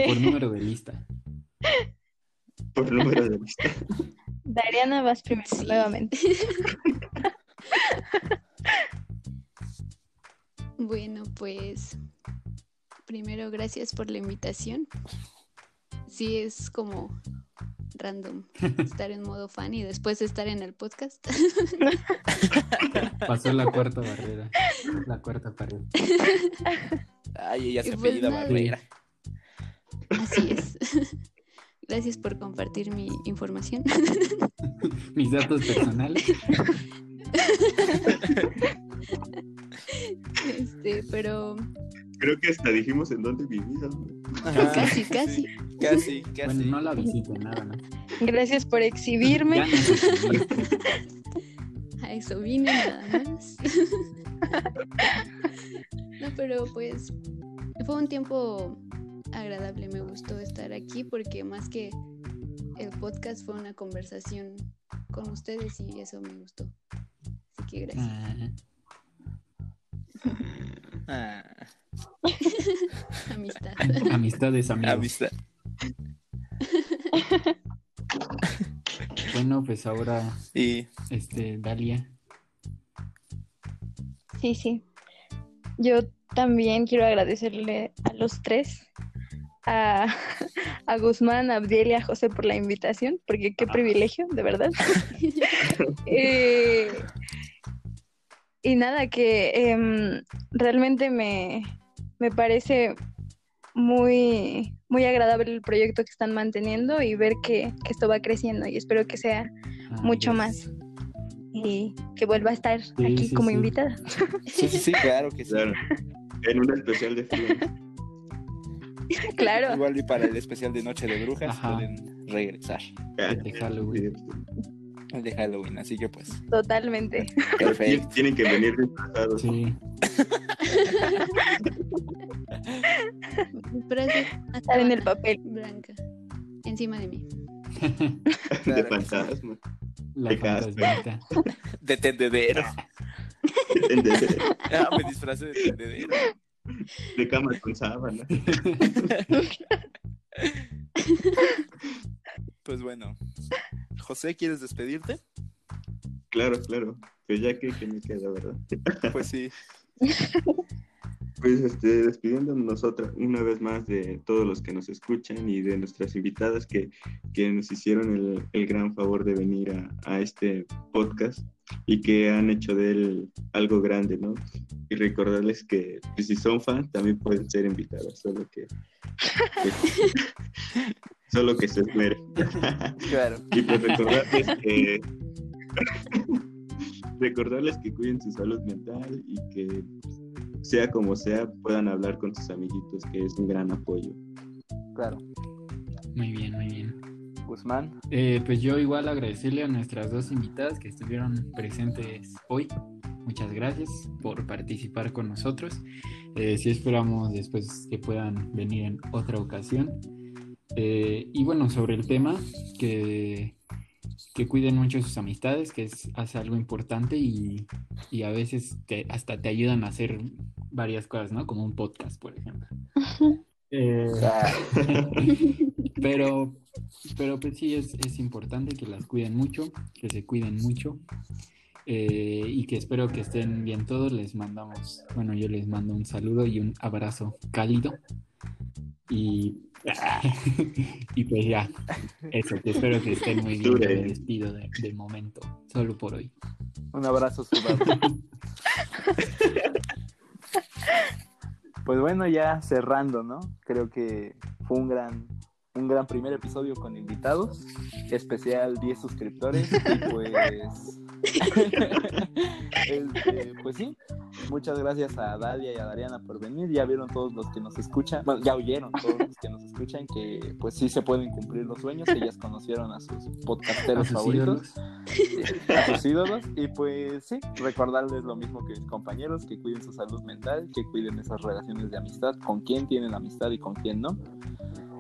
Por número de lista. Por número de lista. Dariana vas primero, Sí. nuevamente. Bueno, pues primero gracias por la invitación. Sí, es como random estar en modo fan y después estar en el podcast. Pasó la cuarta barrera. La cuarta pared. Ay, ella se pues apellida nada. Barrera. Así es. Gracias por compartir mi información. Mis datos personales. Este, pero Creo que hasta dijimos en dónde vivía. casi, sí, casi. Casi, casi. Bueno, no la visito, nada más. Gracias por exhibirme. A eso vine nada más. No, pero pues fue un tiempo agradable, me gustó estar aquí porque más que el podcast fue una conversación con ustedes y eso me gustó. Así que gracias. Ah, Ah, Amistad. amistades, amigos. amistad. Bueno, pues ahora, Y este, Dalia. Sí, sí. Yo también quiero agradecerle a los tres, a, a Guzmán, a Abdiel y a José por la invitación, porque qué privilegio, de verdad. Eh, y nada, que em, realmente me, me parece muy, muy agradable el proyecto que están manteniendo y ver que, que esto va creciendo y espero que sea Ah, mucho yes. más y que vuelva a estar Sí, aquí sí, como sí. invitada. sí, sí, claro que sí. Claro. En un especial de. Claro. Igual y para el especial de Noche de Brujas Ajá. pueden regresar. Ah, De Halloween. El de Halloween, así que pues. Totalmente. Perfecto. Tienen que venir disfrazados. Sí. Estar en el papel. blanca encima de mí. De fantasma. La De fantasmita. De tendedero. De, Ah, me disfrazé de tendedero. De cama con sábana. Pues bueno. José, ¿quieres despedirte? Claro, claro. Pues ya que, que me queda, ¿verdad? Pues sí. Pues este, despidiéndonos nosotras una vez más de todos los que nos escuchan y de nuestras invitadas que, que nos hicieron el, el gran favor de venir a, a este podcast. Y que han hecho de él algo grande, ¿no? Y recordarles que pues, si son fans también pueden ser invitados, solo que, que- solo que se esmeren. Claro. Y pues recordarles que recordarles que cuiden su salud mental y que sea como sea puedan hablar con sus amiguitos, que es un gran apoyo. Claro. Muy bien, muy bien. Guzmán. Eh, pues yo igual agradecerle a nuestras dos invitadas que estuvieron presentes hoy. Muchas gracias por participar con nosotros. Eh, sí esperamos después que puedan venir en otra ocasión. Eh, y bueno, sobre el tema, que, que cuiden mucho sus amistades, que es, hace algo importante y, y a veces te- hasta te ayudan a hacer varias cosas, ¿no? Como un podcast, por ejemplo. Eh, pero, pero pues sí, es, es importante que las cuiden mucho, que se cuiden mucho eh, y que espero que estén bien todos. Les mandamos, bueno, yo les mando un saludo y un abrazo cálido. Y, y pues ya, eso, que espero que estén muy bien. Me despido de, de momento, solo por hoy. Un abrazo sudado. Pues bueno, ya cerrando, ¿no? Creo que fue un gran, un gran primer episodio con invitados, especial 10 suscriptores y pues, este, pues sí, muchas gracias a Dalia y a Dariana por venir, ya vieron todos los que nos escuchan, bueno, ya oyeron todos los que nos escuchan que pues sí se pueden cumplir los sueños, ellas conocieron a sus A podcasteros sus favoritos ídolos. a sus ídolos y pues sí, recordarles lo mismo que mis compañeros, que cuiden su salud mental, que cuiden esas relaciones de amistad, con quién tienen amistad y con quién no.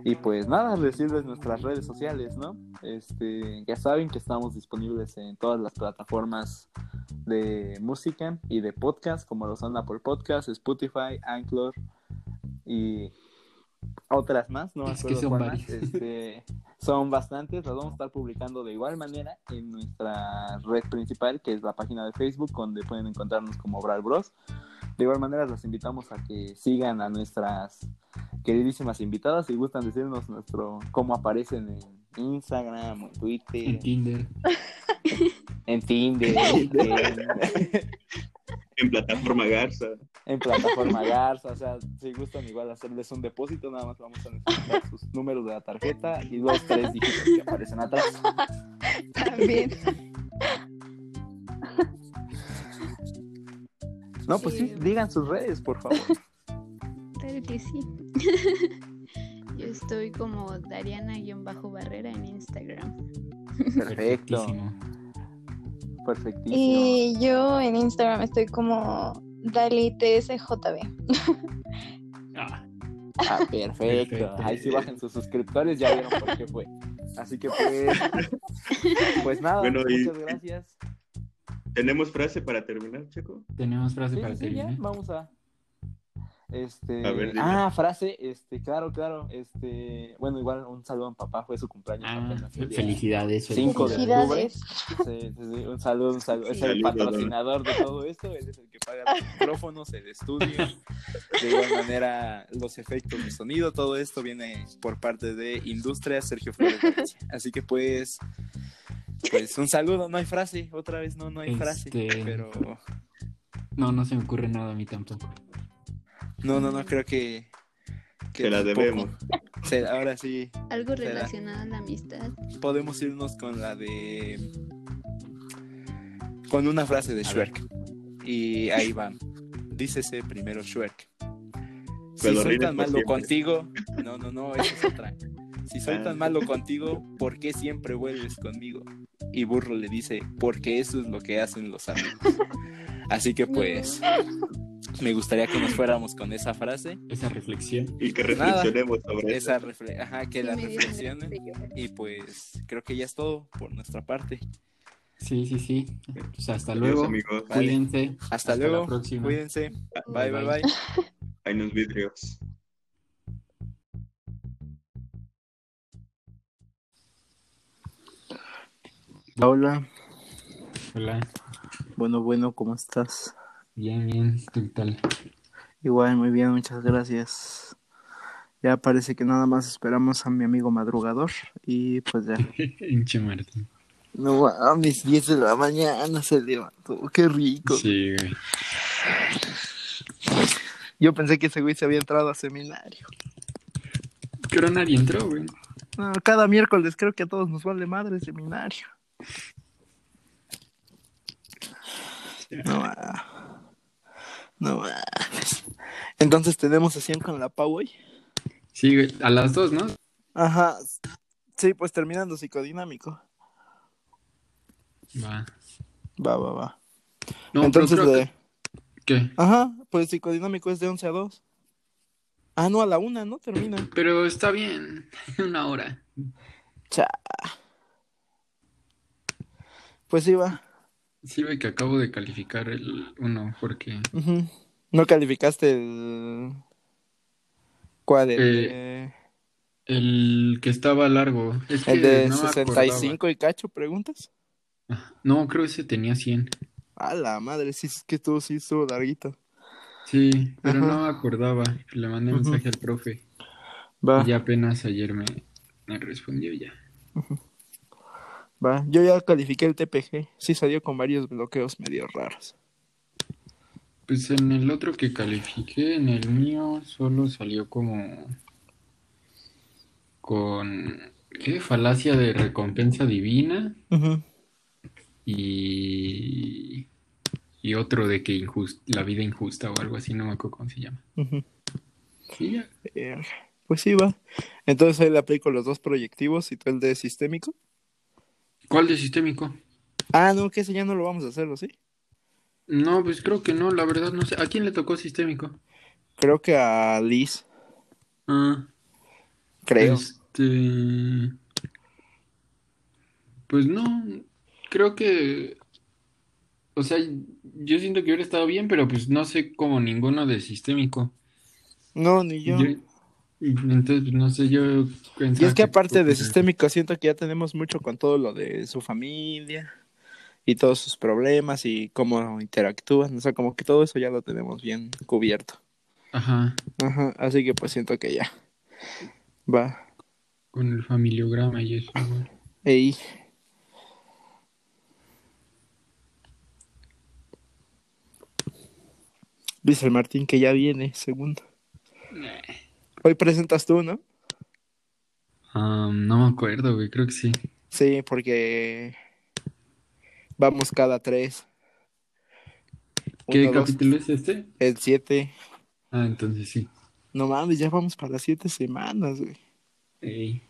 Y pues nada, decirles nuestras redes sociales, ¿no? Este, ya saben que estamos disponibles en todas las plataformas de música y de podcast, como lo son Apple Podcast, Spotify, Anchor y otras más, no Es que son varias. Este, son bastantes, las vamos a estar publicando de igual manera en nuestra red principal, que es la página de Facebook, donde pueden encontrarnos como Brawl Bros. De igual manera, los invitamos a que sigan a nuestras queridísimas invitadas. Si gustan decirnos nuestro cómo aparecen en Instagram, en Twitter, En Tinder. en Tinder, en, En plataforma Garza. en plataforma Garza. O sea, si gustan igual hacerles un depósito, nada más vamos a necesitar sus números de la tarjeta y los tres dígitos que aparecen atrás. También. No, pues sí, digan sus redes, por favor. Claro que sí. Yo estoy como Dariana-Barrera en Instagram. Perfecto, Perfectísimo. Y yo en Instagram estoy como DaliTSJB. Ah, Ah, perfecto. Perfecto. Ahí sí bajen sus suscriptores, ya vieron por qué fue. Así que pues, pues nada, Bueno, y- muchas gracias. ¿Tenemos frase para terminar, Checo? tenemos frase Sí, para sí, sí, ya, terminar. vamos a. Este. A ver, ah, frase, este, claro, claro. Este, bueno, igual un saludo a mi papá, fue su cumpleaños Ah, día felicidades. Cinco de felicidades. Felicidades. Sí, sí, sí, un saludo, un saludo. Es el Saludo, patrocinador de todo esto, él es el que paga los micrófonos, el estudio. De igual manera, los efectos de sonido, todo esto viene por parte de Industria Sergio Flores Valencia. Así que pues, pues un saludo, no hay frase, otra vez no, no hay frase, Este- pero No, no se me ocurre nada a mí tampoco. no, no, no, creo que... que la debemos. Se- ahora sí, Algo ¿Será? relacionado a la amistad. podemos irnos con la de... Con una frase de Shrek. Y ahí va. Dícese primero Shrek. Si Pero soy tan malo siempre. contigo... No, no, no, esa es otra. Si soy Ah. tan malo contigo, ¿por qué siempre vuelves conmigo? Y Burro le dice, porque eso es lo que hacen los amigos. Así que pues... Me gustaría que nos fuéramos con esa frase. Esa reflexión. Y que Nada. reflexionemos sobre eso. Esa refle- Ajá, que Sí, la reflexionen. Y pues creo que ya es todo por nuestra parte. Sí, sí, sí. Pues hasta Adiós, luego. amigos. Vale. Cuídense. Hasta, la luego. próxima. Cuídense. Bye, bye, Bye, bye. bye. Hay unos vidrios. Hola. Hola. Bueno, bueno, ¿cómo estás? Bien, bien. ¿Tú qué tal? Igual, muy bien, muchas gracias. Ya parece que nada más esperamos a mi amigo madrugador y pues ya. Hinche Martín. No a mis 10 de la mañana se levantó. Qué rico. Sí, güey. Yo pensé que ese güey se había entrado a seminario. Pero nadie entró, güey. No, cada miércoles creo que a todos nos vale madre el seminario. No, ah. no. ah. Entonces tenemos sesión con la Pau hoy. Sí. A las dos, ¿no? Ajá. Sí, pues terminando psicodinámico. Va. Va, va, va. No, Entonces, de... que- ¿Qué? ajá, pues psicodinámico es de 11 a 2. Ah, no, a la una, ¿no? Termina. Pero está bien. Una hora. Cha. Pues sí, va. Sí, güey, que acabo de calificar el uno porque... ¿No calificaste el... ¿Cuál? El, Eh, de... El que estaba largo. Es que el de no me 65 y cacho, preguntas? acordaba. No, creo que ese tenía 100. A la madre, sí, es que tú sí estuvo larguito. Sí, pero Ajá. no me acordaba. Le mandé mensaje al profe. Va, Y ya apenas ayer me, me respondió ya. Va. Yo ya califiqué el TPG. Sí salió con varios bloqueos medio raros. Pues en el otro que califiqué, en el mío, solo salió como con ¿qué? Falacia de recompensa divina Ujú. y y otro de que injus- la vida injusta o algo así, no me acuerdo cómo se llama. Ujú. Y ya. Pues sí, va. Entonces ahí le aplico los dos proyectivos y tú el de sistémico. ¿Cuál de sistémico? Ah, no, que ese ya no lo vamos a hacer, ¿o sí? No, pues creo que no, la verdad no sé. ¿A quién le tocó sistémico? Creo que a Liz, Ah, creo. Este. Pues no, creo que. O sea, yo siento que hubiera estado bien, pero pues no sé como ninguno de sistémico. No, ni yo. Yo- entonces, pues, no sé, yo Y es que aparte de sistémico, siento que ya tenemos mucho con todo lo de su familia y todos sus problemas y cómo interactúan. O sea, como que todo eso ya lo tenemos bien cubierto. Ajá, Ajá, así que pues siento que ya. Va. con el familiograma y eso. Ey. Dice el Martín que ya viene, segundo. Hoy presentas tú, ¿no? Ah, no me acuerdo, güey, creo que sí. Sí, porque vamos cada tres. ¿Qué Uno, dos, capítulo es este? el siete. Ah, entonces sí. No mames, ya vamos para siete semanas, güey. Ey,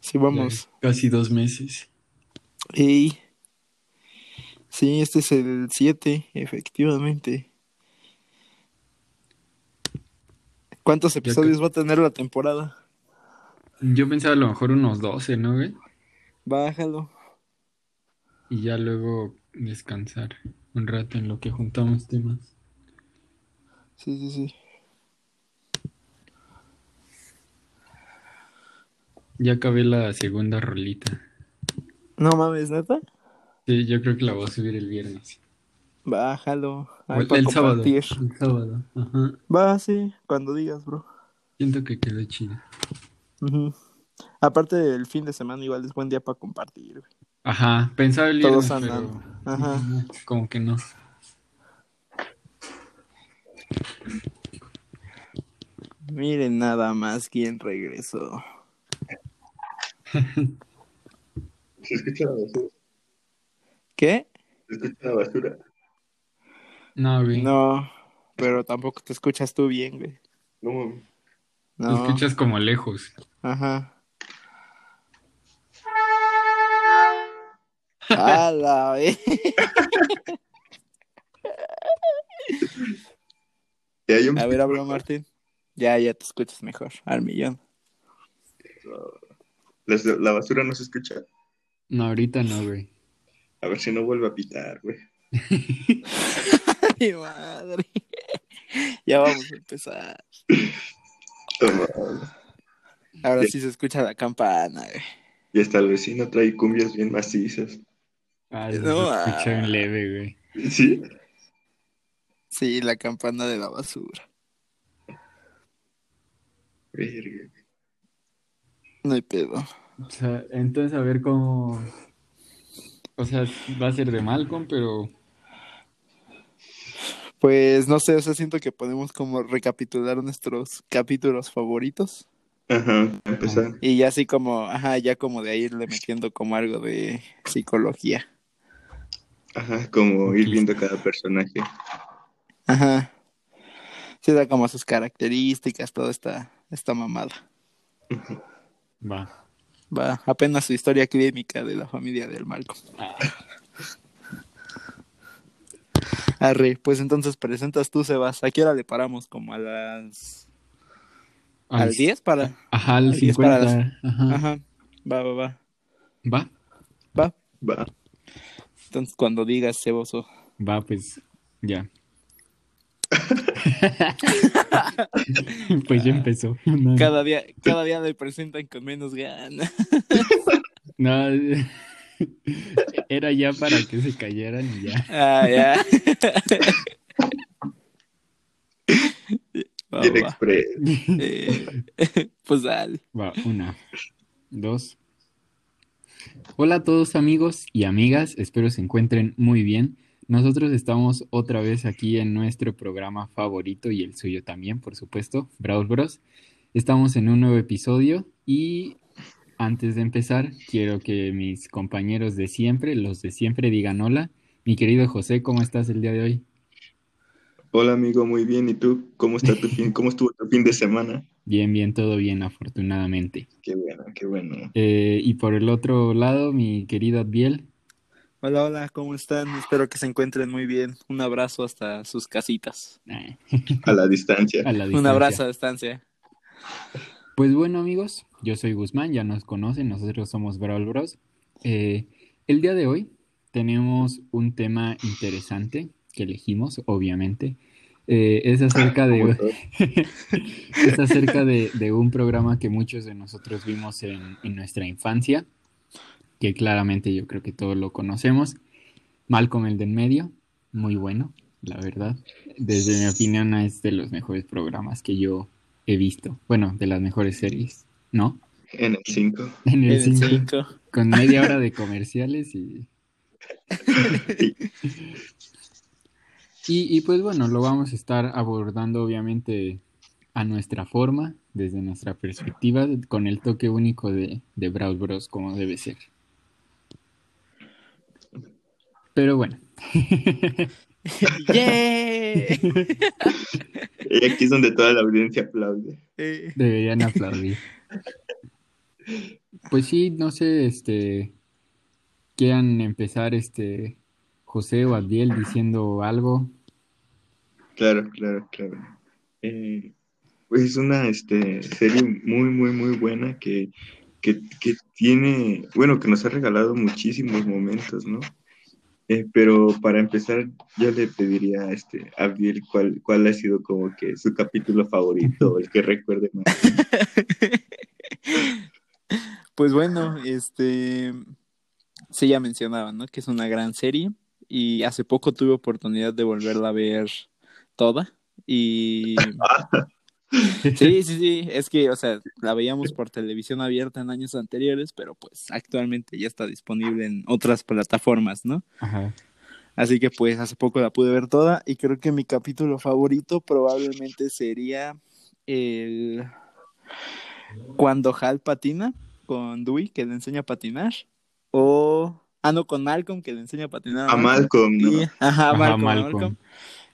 Sí, vamos. ya casi dos meses. Ey. Sí, este es el siete, efectivamente. ¿Cuántos episodios va a tener la temporada? Yo pensaba a lo mejor unos 12, ¿no, güey? Bájalo. Y ya luego descansar un rato en lo que juntamos temas. Sí, sí, sí. Ya acabé la segunda rolita. No mames, neta. Sí, yo creo que la voy a subir el viernes. Bájalo. Ahí el, para el sábado. El sábado. Ajá. Va, sí, cuando digas, bro. Siento que quedó chido. Aparte del fin de semana, igual es buen día para compartir. güey. Ajá, pensaba el Todos viernes, andan. pero Ajá. como que no. Miren nada más quién regresó. Se escucha la basura. ¿Qué? Se escucha la basura. No, güey. No, pero tampoco te escuchas tú bien, güey. No. Te escuchas como lejos. Ajá. A la vez. Un A ver, habla Martín. Ya, ya te escuchas mejor. Al millón. La, la basura no se escucha. No, ahorita no, güey. A ver si no vuelve a pitar, güey. Ay, madre. Ya vamos a empezar. Toma. Ahora sí se escucha la campana, güey. Y hasta el vecino trae cumbias bien macizas. Ah, se No, escucha ah. leve, güey. ¿Sí? Sí, la campana de la basura. Verga. No hay pedo. O sea, entonces a ver cómo O sea, va a ser de Malcolm, pero Pues no sé, o sea, siento que podemos como recapitular nuestros capítulos favoritos. Ajá, empezar. Y ya así como, ajá, ya como de ahí irle metiendo como algo de psicología. Ajá, como ir viendo cada personaje. Ajá. Sí, da como sus características, toda esta, esta mamada. va. Va, apenas su historia clínica de la familia del Malcolm. Ah, Arre, pues entonces presentas tú, Sebas. ¿A qué hora le paramos? ¿Como a las... al 10 para...? Ajá, al al 10 para 50. Ajá. Ajá, va, va, va. Va, Va. Va. Entonces cuando digas, Ceboso. va, pues ya. pues ya empezó. No, Cada día, cada día le presentan con menos ganas. no, era ya para que se cayeran y ya. Ah, ya. Va, Bien va. express. Eh, pues dale. Va, una, dos. Hola a todos amigos y amigas, espero se encuentren muy bien. Nosotros estamos otra vez aquí en nuestro programa favorito y el suyo también, por supuesto, Brawl Bros. Estamos en un nuevo episodio y antes de empezar, quiero que mis compañeros de siempre, los de siempre, digan hola. Mi querido José, ¿cómo estás el día de hoy? Hola amigo, muy bien. ¿Y tú? ¿Cómo está tu fin? ¿Cómo estuvo tu fin de semana? Bien, bien, todo bien, afortunadamente. Qué bueno, qué bueno. Eh, y por el otro lado, mi querido Adbiel. Hola, hola, ¿cómo están? Espero que se encuentren muy bien. Un abrazo hasta sus casitas. A la distancia. a la Un distancia. abrazo a distancia. Pues bueno amigos, yo soy Guzmán, ya nos conocen, nosotros somos Brawl Bros. Eh, el día de hoy tenemos un tema interesante que elegimos, obviamente. Eh, es acerca de, es acerca de, de un programa que muchos de nosotros vimos en, en nuestra infancia, que claramente yo creo que todos lo conocemos. Malcolm el de en medio, muy bueno, la verdad. Desde mi opinión es de los mejores programas que yo he visto. Bueno, de las mejores series, ¿no? En el 5. En el En el cinco, cinco. con media hora de comerciales y... y... Y pues bueno, lo vamos a estar abordando obviamente a nuestra forma, desde nuestra perspectiva, con el toque único de, de Brawl Bros. como debe ser. Pero bueno, ¡Yeah! Y aquí es donde toda la audiencia aplaude. Deberían aplaudir. Pues sí, no sé, este, quieran empezar, este, José o Abdiel diciendo algo. Claro, claro, claro. Pues es una este, serie muy, muy, muy buena que, que, que tiene, bueno, que nos ha regalado muchísimos momentos, ¿no? Eh, pero para empezar, yo le pediría a este, a Abdiel cuál, cuál ha sido como que su capítulo favorito, el que recuerde más. Pues bueno, este sí ya mencionaba, ¿no? Que es una gran serie y hace poco tuve oportunidad de volverla a ver toda y sí, sí, sí, es que, o sea, la veíamos por televisión abierta en años anteriores, pero pues actualmente ya está disponible en otras plataformas, ¿no? Ajá. Así que pues hace poco la pude ver toda y creo que mi capítulo favorito probablemente sería el cuando Hal patina con Dewey que le enseña a patinar o ah no con Malcolm que le enseña a patinar A Malcolm, ¿no? y, ajá, Ajá, Malcolm, Malcolm.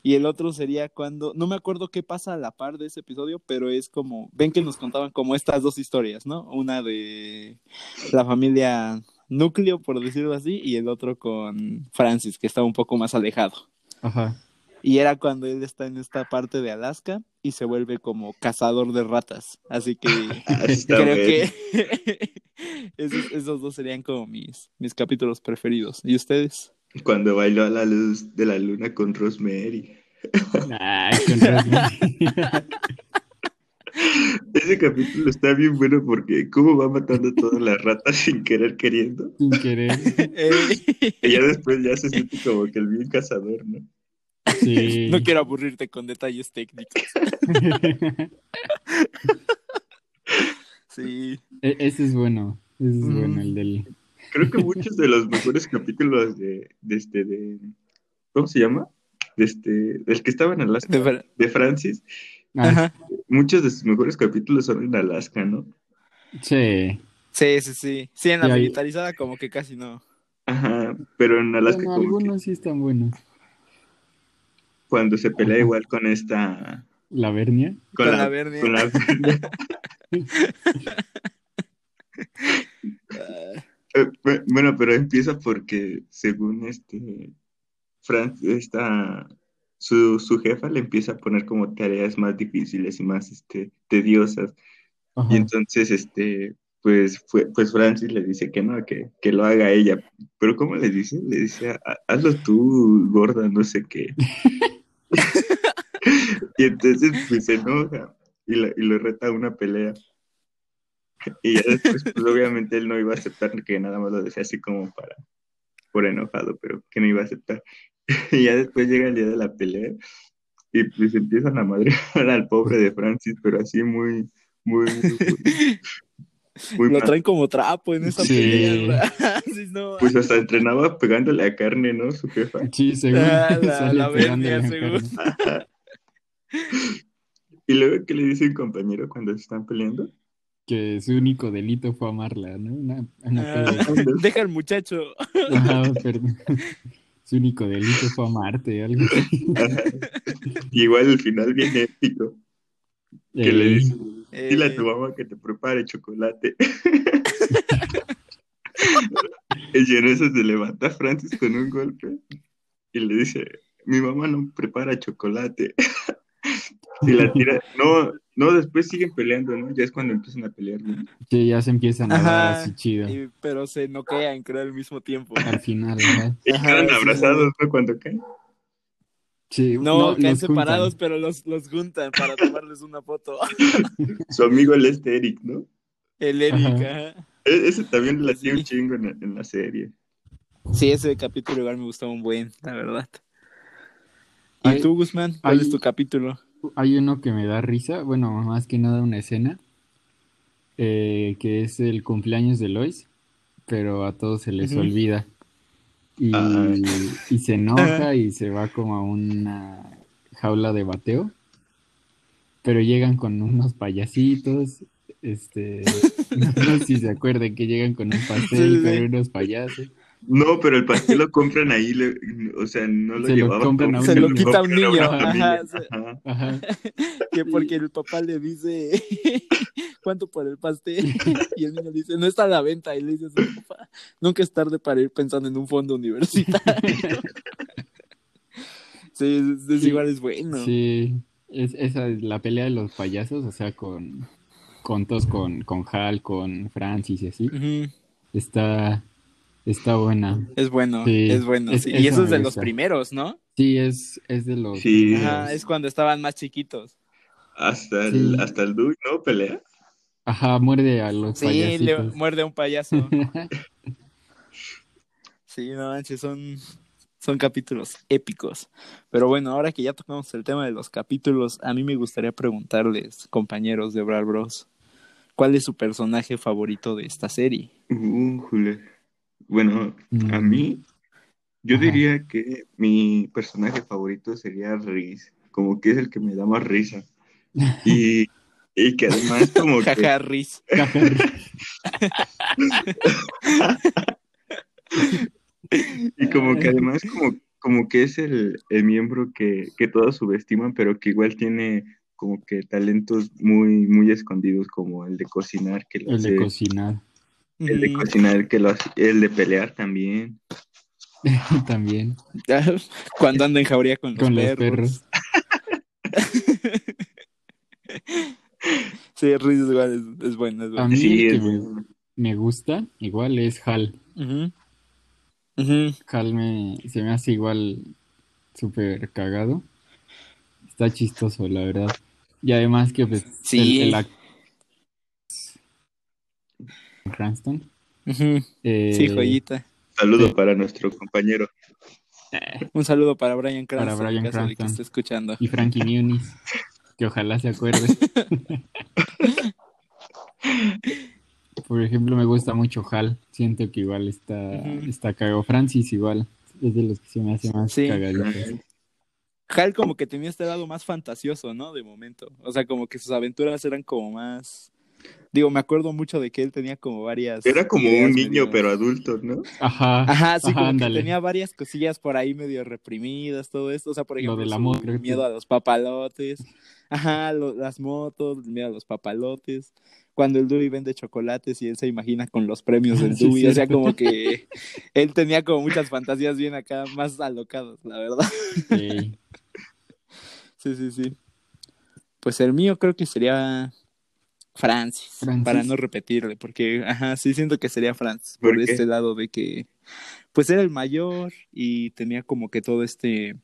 Y el otro sería cuando, no me acuerdo qué pasa a la par de ese episodio, pero es como, ven que nos contaban como estas dos historias, ¿no? Una de la familia núcleo, por decirlo así, y el otro con Francis, que estaba un poco más alejado. Ajá. Y era cuando él está en esta parte de Alaska y se vuelve como cazador de ratas. Así que Ah, creo que esos, esos dos serían como mis, mis capítulos preferidos. ¿Y ustedes? Cuando bailó a la luz de la luna con Rosemary. Ay, con Rosemary. Ese capítulo está bien bueno porque cómo va matando a todas las ratas sin querer queriendo. Sin querer. Y ya después ya se siente como que el bien cazador, ¿no? Sí. No quiero aburrirte con detalles técnicos. Sí. E- Ese es bueno. Ese es Mm. bueno, el del. Creo que muchos de los mejores capítulos de, de este, de, ¿cómo se llama? De este, del que estaba en Alaska, De Francis, Ajá. muchos de sus mejores capítulos son en Alaska, ¿no? Sí. Sí, sí, sí. Sí, en la Y ahí- militarizada como que casi no. Ajá, pero en Alaska Bueno, como que algunos sí están buenos. cuando se pelea Ajá. igual con esta, La Vernia. con, Con la, la Bernie. con la- Ah, Eh, bu- Bueno, pero empieza porque según este Fran, esta su, su jefa le empieza a poner como tareas más difíciles y más este tediosas. Ajá. Y entonces este pues fue, pues Francis le dice que no, que, que lo haga ella. Pero ¿cómo le dice? Le dice, "Ha- hazlo tú, gorda, no sé qué. y entonces pues se enoja y, la- y lo reta a una pelea. Y ya después, pues obviamente él no iba a aceptar que nada más lo decía así como para, por enojado, pero que no iba a aceptar. Y ya después llega el día de la pelea y pues empiezan a madrear al pobre de Francis, pero así muy, muy, muy, muy Lo mal. traen como trapo en esa Sí. pelea. No, Pues hasta entrenaba pegándole a carne, ¿no? Su jefa. Sí, según Ah, la- la. Carmen. Y luego, ¿qué le dice un compañero cuando se están peleando? Que su único delito fue amarla, ¿no? Una, una Ah, deja al muchacho. Ajá, perdón. Su único delito fue amarte, algo así. Igual el final viene épico. Que le Eh, dice, dile a Eh, tu mamá que te prepare chocolate. y en eso se levanta Francis con un golpe y le dice, mi mamá no prepara chocolate. y la tira, no, no, después siguen peleando, ¿no? Ya es cuando empiezan a pelear. ¿no? que ya se empiezan a dar así chido. y- pero se noquean, creo, al mismo tiempo. Al final, ajá. Y quedan sí, abrazados, ¿no? Cuando caen. Sí, No, caen los juntan. separados, pero los, los juntan para tomarles una foto. Su amigo el este Eric, ¿no? El Eric, Ajá. ajá. E- Ese también le hacía Sí. un chingo en, en la serie. Sí, ese capítulo igual me gustó un buen, la verdad. ¿Y tú, Guzmán? ¿Cuál hay- es tu capítulo? Hay uno que me da risa, bueno, más que nada una escena, eh, que es el cumpleaños de Lois, pero a todos se les olvida. Y, Ah. y se enoja y se va como a una jaula de bateo, pero llegan con unos payasitos, este, no sé si se acuerdan que llegan con un pastel, Sí, sí, con sí. unos payasos. No, pero el pastel lo compran ahí, le- o sea, no lo Se lo llevaban. compran a un Se lo niño. quita a un a niño, ajá, Ajá. Ajá. Que porque el papá le dice, ¿cuánto por el pastel? Y el niño le dice, no está a la venta. Y le dice a su papá, nunca es tarde para ir pensando en un fondo universitario. Sí, es, es Sí. igual, es bueno. Sí, es, esa es la pelea de los payasos, o sea, con, con todos, con, con Hal, con Francis y así. Ujú, Está, está buena. Es bueno, Sí, es bueno. es- sí. eso Y eso es de los primeros, ¿no? Sí, es, es de los Sí. Ajá, es cuando estaban más chiquitos. Hasta el, Sí. hasta el Duke, ¿no? Pelea. Ajá, muerde a los Sí, le muerde a un payaso. Sí, no manches, son, son capítulos épicos. Pero bueno, ahora que ya tocamos el tema de los capítulos, a mí me gustaría preguntarles, compañeros de Brawl Bros, ¿cuál es su personaje favorito de esta serie? Újule. Bueno, a Mm. mí, yo Ajá. diría que mi personaje favorito sería Riz, como que es el que me da más risa. Y, y que además como que... Jaja, Riz. Y como que además como, como que es el, el miembro que, que todos subestiman, pero que igual tiene como que talentos muy, muy escondidos, como el de cocinar, que El de cocinar el de cocinar, que lo hace- el de pelear también. también. Cuando anda en jauría con los Con los perros. perros. Sí, Riz igual es, es bueno, es A bueno. mí Sí, el es- que me, me gusta igual es Hal. Hal me, se me hace igual súper cagado. Está chistoso, la verdad. Y además que pues Sí. el, el Cranston. Ujú. eh, Sí, joyita. Saludo Sí. para nuestro compañero. Un saludo para Brian Para Cranston, Bryan en caso de que Cranston. esté escuchando. Y Frankie Muniz, que ojalá se acuerde. por ejemplo, me gusta mucho Hal. Siento que igual está, está cagado. Francis igual. Es de los que se me hace más Sí. cagaditos. Hal como que tenía este lado más fantasioso, ¿no? De momento. O sea, como que sus aventuras eran como más... Digo, me acuerdo mucho de que él tenía como varias... Era como un niño, medio- pero adulto, ¿no? Ajá. Ajá, sí, Ajá, como ándale. que tenía varias cosillas por ahí medio reprimidas, todo esto. O sea, por Lo ejemplo, amor, que- miedo a los papalotes. Ajá, lo- las motos, el miedo a los papalotes. Cuando el Dewey vende chocolates y él se imagina con los premios del Sí, Dewey. o sea, como que él tenía como muchas fantasías bien acá, más alocadas, la verdad. Sí. Sí, sí, sí. Pues el mío creo que sería Francis, Francis. para no repetirle, porque, ajá, sí siento que sería Francis, por, ¿Por este lado de que, pues era el mayor y tenía como que todo este,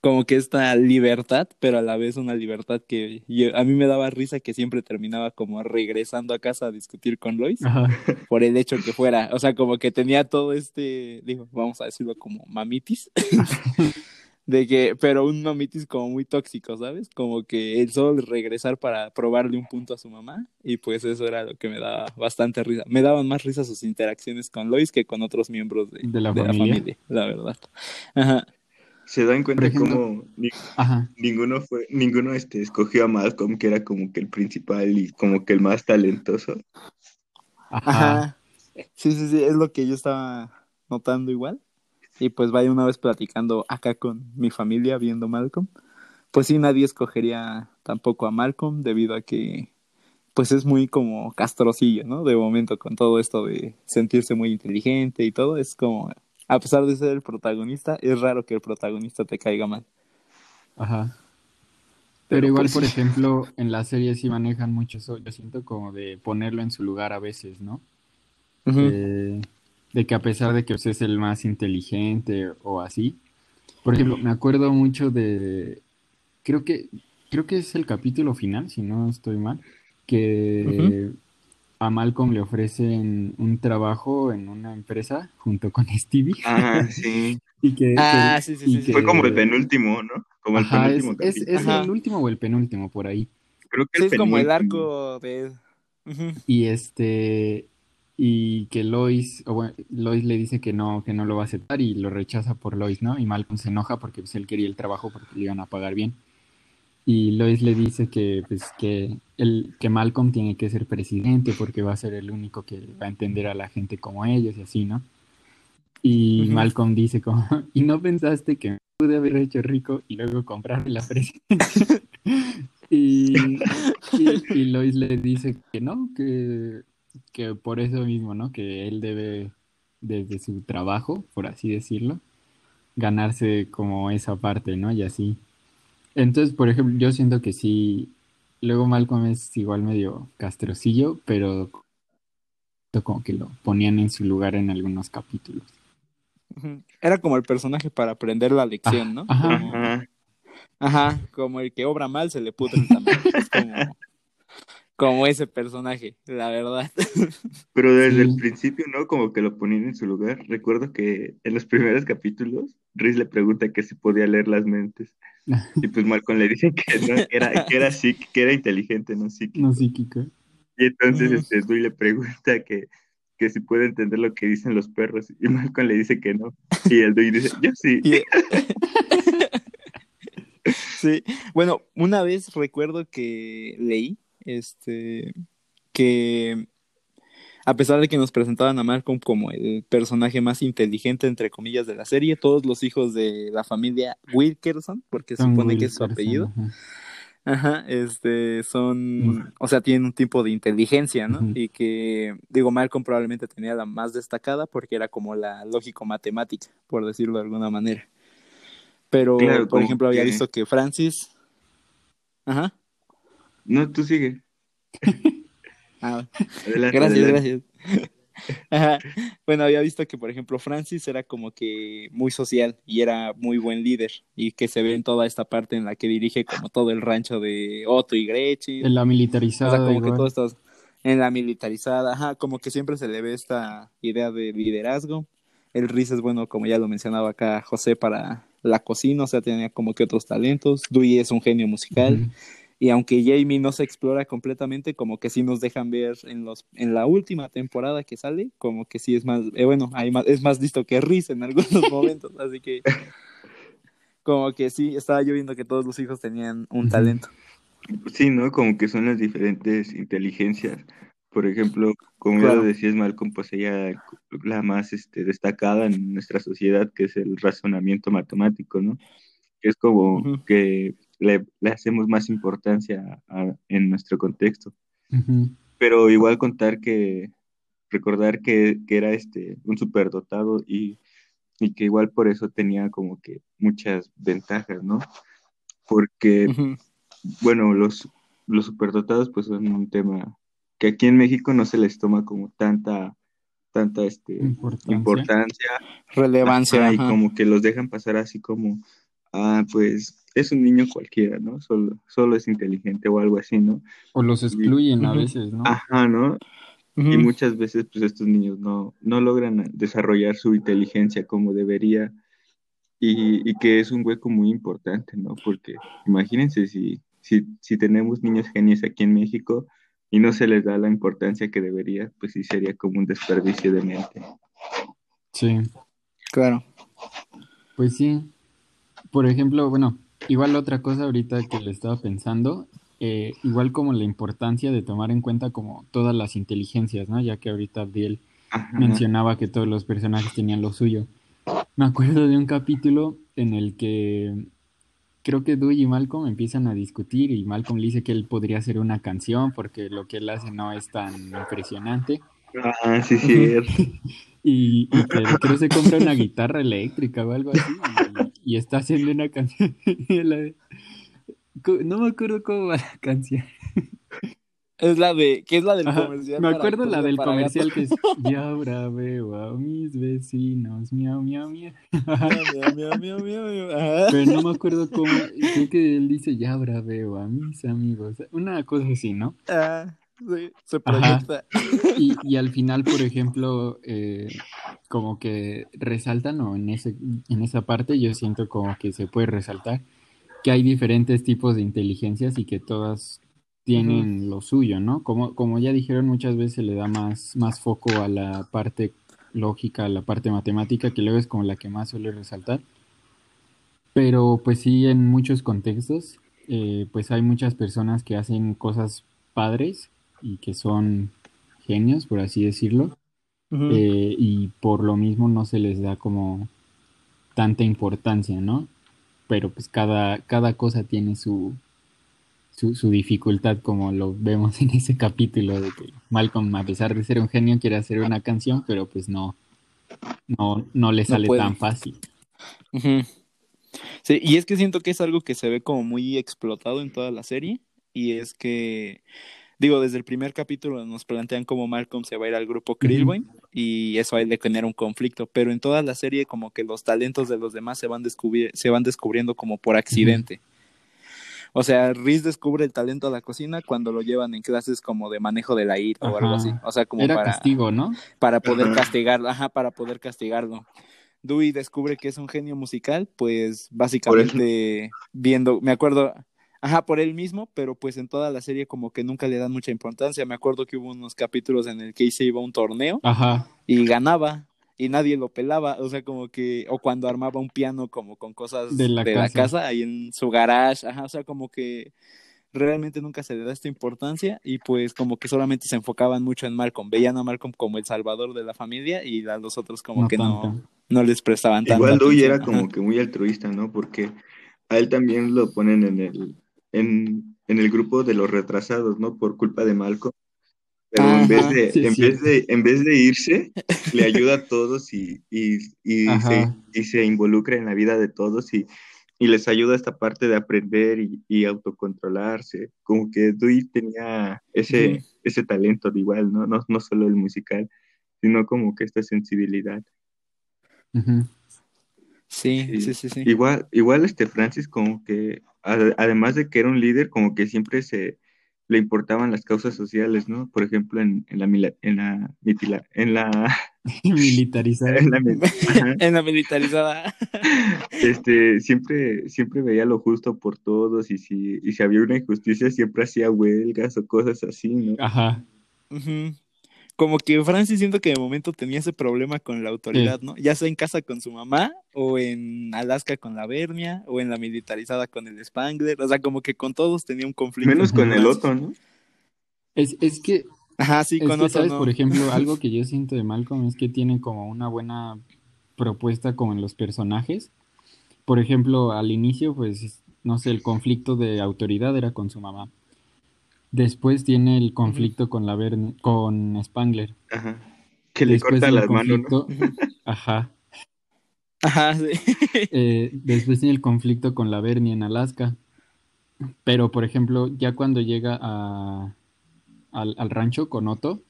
como que esta libertad, pero a la vez una libertad que yo- a mí me daba risa que siempre terminaba como regresando a casa a discutir con Lois Ajá. por el hecho que fuera, o sea, como que tenía todo este, digo, vamos a decirlo como mamitis, de que, pero un mamitis como muy tóxico, ¿sabes? Como que el solo regresar para probarle un punto a su mamá, y pues eso era lo que me daba bastante risa. Me daban más risa sus interacciones con Lois que con otros miembros de, De la de familia. la verdad. Ajá. Se dan cuenta ejemplo- cómo ni- ninguno fue, ninguno este, escogió a Malcolm, que era como que el principal y como que el más talentoso. Ajá. Ajá. Sí, sí, sí, es lo que yo estaba notando igual. Y pues vaya una vez platicando acá con mi familia viendo Malcolm. Pues sí, nadie escogería tampoco a Malcolm debido a que pues es muy como castrosillo, ¿no? De momento con todo esto de sentirse muy inteligente y todo, es como, a pesar de ser el protagonista, es raro que el protagonista te caiga mal. Ajá. Pero, Pero igual, pues, por sí. ejemplo, en las series sí manejan mucho eso. Yo siento como de ponerlo en su lugar a veces, ¿no? De, de que a pesar de que usted es el más inteligente o así, por ejemplo, me acuerdo mucho de, creo que, creo que es el capítulo final, si no estoy mal, que a Malcolm le ofrecen un trabajo en una empresa junto con Stevie Ah, sí. y que, Ah, que- sí, sí, y sí. Fue como el penúltimo, ¿no? Como el Ajá, penúltimo es, capítulo. es el último o el penúltimo por ahí. Creo que Sí, el es como el arco de... Y este, y que Lois, o bueno, Lois le dice que no, que no lo va a aceptar y lo rechaza por Lois, ¿no? Y Malcolm se enoja porque pues, él quería el trabajo porque le iban a pagar bien. Y Lois le dice que, pues, que, el, que Malcolm tiene que ser presidente porque va a ser el único que va a entender a la gente como ellos y así, ¿no? Y Ujú. Malcolm dice como, ¿y no pensaste que me pude haber hecho rico y luego comprarme la presidencia? y, y, y Lois le dice que no, que, que por eso mismo, ¿no? Que él debe, desde su trabajo, por así decirlo, ganarse como esa parte, ¿no? Y así. Entonces, por ejemplo, yo siento que sí, luego Malcolm es igual medio castrocillo, pero como que lo ponían en su lugar en algunos capítulos. Era como el personaje para aprender la lección, ¿no? Ajá. Como- Ajá. Como el que obra mal se le pudre tamal. Es como, como ese personaje, la verdad. Pero desde Sí. el principio, ¿no? Como que lo ponían en su lugar. Recuerdo que en los primeros capítulos, Riz le pregunta que si podía leer las mentes. Y pues Malcolm le dice que no, que era, que era psíquico, que era inteligente, no psíquico. No psíquico. Y entonces este Dewey le pregunta que, que si puede entender lo que dicen los perros. Y Malcolm le dice que no. Y el Dewey dice, yo sí. Y- sí, bueno, una vez recuerdo que leí, este, que a pesar de que nos presentaban a Malcolm como el personaje más inteligente, entre comillas, de la serie, todos los hijos de la familia Wilkerson, porque Son supone que es su apellido, ajá. Ajá, este, son, o sea, tienen un tipo de inteligencia, ¿no? Y que, digo, Malcolm probablemente tenía la más destacada porque era como la lógico-matemática, por decirlo de alguna manera. Pero, Claro, por ejemplo, había que- visto que Francis, ajá, No, tú sigue. ah, Adelante, gracias, adelante. gracias. Ajá. Bueno, había visto que, por ejemplo, Francis era como que muy social y era muy buen líder y que se ve en toda esta parte en la que dirige como todo el rancho de Otto y Gretchen. En la O militarizada, sea, como que todo esto en la militarizada, ajá, como que siempre se le ve esta idea de liderazgo. El Riz es bueno, como ya lo mencionaba acá José, para la cocina, o sea, tenía como que otros talentos. Dewey es un genio musical. Y aunque Jamie no se explora completamente, como que sí nos dejan ver en los en la última temporada que sale, como que sí es más, eh, bueno, hay más, es más listo que Riz en algunos momentos, así que como que sí, estaba yo viendo que todos los hijos tenían un talento. Sí, ¿no? Como que son las diferentes inteligencias. Por ejemplo, como ya Claro. lo decías, Malcolm, pues ella la más este, destacada en nuestra sociedad, que es el razonamiento matemático, ¿no? Es como que le, le hacemos más importancia a- en nuestro contexto. Ujú. Pero igual contar que, recordar que, que era este, un superdotado y, y que igual por eso tenía como que muchas ventajas, ¿no? Porque Ujú. bueno, los, los superdotados pues son un tema que aquí en México no se les toma como tanta, tanta este, Importancia. importancia Relevancia. ajá, y como que los dejan pasar así como, ah, pues es un niño cualquiera, ¿no? Solo, solo es inteligente o algo así, ¿no? O los excluyen a veces, ¿no? Ajá, ¿no? Y muchas veces pues estos niños no, no logran desarrollar su inteligencia como debería y, y que es un hueco muy importante, ¿no? Porque imagínense si, si, si tenemos niños genios aquí en México y no se les da la importancia que debería, pues sí sería como un desperdicio de mente. Sí. Claro. Pues sí. Por ejemplo, bueno, igual otra cosa ahorita que le estaba pensando, eh, igual como la importancia de tomar en cuenta como todas las inteligencias, ¿no? Ya que ahorita Abdiel Ajá. mencionaba que todos los personajes tenían lo suyo. Me acuerdo de un capítulo en el que creo que Dewey y Malcolm empiezan a discutir y Malcolm le dice que él podría hacer una canción porque lo que él hace no es tan impresionante Ah, sí, cierto. y, y que creo se compra una guitarra eléctrica o algo así y, y está haciendo una canción. De- no me acuerdo cómo va la canción. Es la de, ¿qué es la del Ajá, comercial? Me acuerdo la del comercial gato? que es Y ahora veo a mis vecinos, miau, miau, miau. Miau, miau, miau, miau, miau. Ajá. Pero no me acuerdo cómo, creo que él dice, ya ahora veo a mis amigos. Una cosa así, ¿no? Ah, sí, se proyecta. Y, y al final, por ejemplo, eh, como que resaltan, o en, ese, en esa parte yo siento como que se puede resaltar que hay diferentes tipos de inteligencias y que todas tienen lo suyo, ¿no? Como, como ya dijeron, muchas veces se le da más, más foco a la parte lógica, a la parte matemática, que luego es como la que más suele resaltar. Pero pues sí, en muchos contextos, eh, pues hay muchas personas que hacen cosas padres y que son genios, por así decirlo, eh, y por lo mismo no se les da como tanta importancia, ¿no? Pero pues cada, cada cosa tiene su, su, su dificultad, como lo vemos en ese capítulo de que Malcolm, a pesar de ser un genio, quiere hacer una canción, pero pues no, no, no le sale tan fácil. Sí, y es que siento que es algo que se ve como muy explotado en toda la serie. Y es que, digo, desde el primer capítulo nos plantean cómo Malcolm se va a ir al grupo Krillbone y eso hay de tener un conflicto. Pero en toda la serie, como que los talentos de los demás se van, descubri- se van descubriendo como por accidente. O sea, Riz descubre el talento a la cocina cuando lo llevan en clases como de manejo de la ira o algo así. O sea, como Era para castigo, ¿no? para poder castigarlo, ajá, para poder castigarlo. Dewey descubre que es un genio musical, pues básicamente viendo, me acuerdo, ajá, por él mismo, pero pues en toda la serie como que nunca le dan mucha importancia. Me acuerdo que hubo unos capítulos en el que se iba a un torneo Ajá. y ganaba y nadie lo pelaba, o sea, como que, o cuando armaba un piano como con cosas De la casa. casa, ahí en su garage, ajá, o sea, como que realmente nunca se le da esta importancia y pues como que solamente se enfocaban mucho en Malcolm, veían a Malcolm como el salvador de la familia y a los otros como No que no, no les prestaban tanto. Igual Dewey era como que muy altruista, ¿no? Porque a él también lo ponen en el, en, en el grupo de los retrasados, ¿no? Por culpa de Malcolm. Pero Ajá, en, vez de, sí, en, sí. vez de, en vez de irse, le ayuda a todos y, y, y, se, Ajá. y se involucra en la vida de todos y, y les ayuda esta parte de aprender y, y autocontrolarse. Como que Dewey tenía ese, ese talento de igual, ¿no? ¿no? No solo el musical, sino como que esta sensibilidad. Ujú. Sí, sí, sí, sí. Igual, igual este Francis como que, además de que era un líder, como que siempre se le importaban las causas sociales, ¿no? Por ejemplo, en, en la, en la, mitila- en la Militarizada. En la. En militarizada. este, siempre, siempre veía lo justo por todos y si, y si había una injusticia siempre hacía huelgas o cosas así, ¿no? Ajá. Ujú. Como que Francis siento que de momento tenía ese problema con la autoridad, ¿no? Ya sea en casa con su mamá, o en Alaska con la Bernia, o en la militarizada con el Spangler. O sea, como que con todos tenía un conflicto. Menos con el otro, ¿no? Es, es que, Ajá, sí, es con que, ¿sabes? no. Por ejemplo, algo que yo siento de Malcolm es que tiene como una buena propuesta como en los personajes. Por ejemplo, al inicio, pues, no sé, el conflicto de autoridad era con su mamá. Después tiene el conflicto con la Verne- con Spangler. Ajá. Que le Después corta el las manos, ¿no? conflicto, ajá. Ajá, sí. Eh, después tiene el conflicto con la Bernie en Alaska. Pero, por ejemplo, ya cuando llega a, al, al rancho con Otto,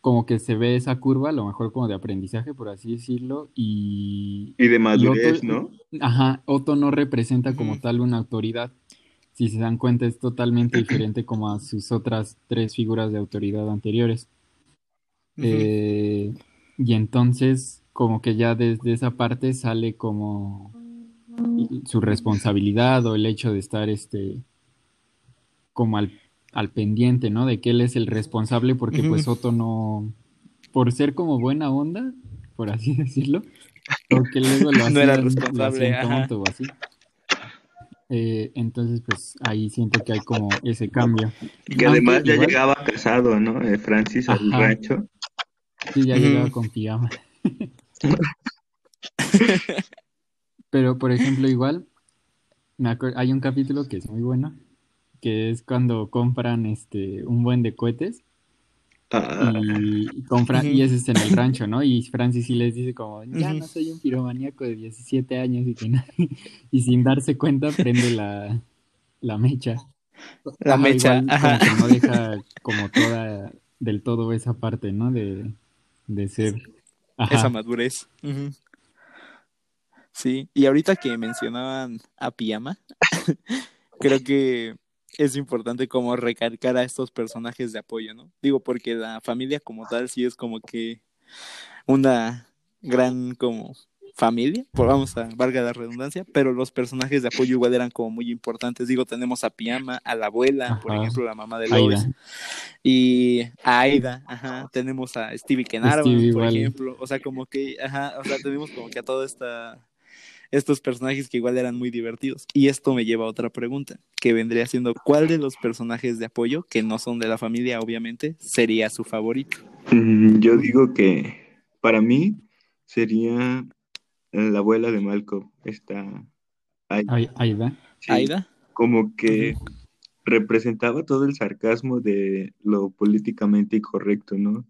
como que se ve esa curva, a lo mejor como de aprendizaje, por así decirlo, y, Y de madurez, Otto- ¿no? ajá, Otto no representa como tal una autoridad. Si se dan cuenta, es totalmente diferente como a sus otras tres figuras de autoridad anteriores. Eh, y entonces, como que ya desde esa parte sale como su responsabilidad o el hecho de estar este como al, al pendiente, ¿no? De que él es el responsable porque pues Otto no, por ser como buena onda, por así decirlo, porque luego lo No era lo responsable, ajá. tonto o así. Eh, entonces, pues ahí siento que hay como ese cambio. Y que Aunque además ya igual- llegaba casado, ¿no? Eh, Francis al Ajá. rancho. Sí, ya llegaba con pijama. Pero, por ejemplo, igual, me hay un capítulo que es muy bueno, que es cuando compran este un buen de cohetes Ah, y compran, y Ujú. ese es en el rancho, ¿no? Y Francis sí les dice como, ya no soy un piromaníaco de 17 años y que y sin darse cuenta prende la, la mecha. La Ajá, mecha, igual ajá. como que no deja como toda, del todo esa parte, ¿no? De, de ser... Ajá. Esa madurez. Sí, y ahorita que mencionaban a Pijama, creo que es importante como recalcar a estos personajes de apoyo, ¿no? Digo, porque la familia como tal sí es como que una gran como familia, por vamos a valga la redundancia, pero los personajes de apoyo igual eran como muy importantes. Digo, tenemos a Pijama, a la abuela, por ejemplo, la mamá de. Lois, y a Aida, ajá, tenemos a Stevie Stevie por ejemplo, o sea, como que, ajá, o sea, tenemos como que a toda esta estos personajes que igual eran muy divertidos. Y esto me lleva a otra pregunta, que vendría siendo, ¿cuál de los personajes de apoyo, que no son de la familia, obviamente, sería su favorito? mm, yo digo que para mí sería la abuela de Malcolm. Esta Ai- Ai- Aida. sí, Aida. como que representaba todo el sarcasmo de lo políticamente incorrecto, ¿no?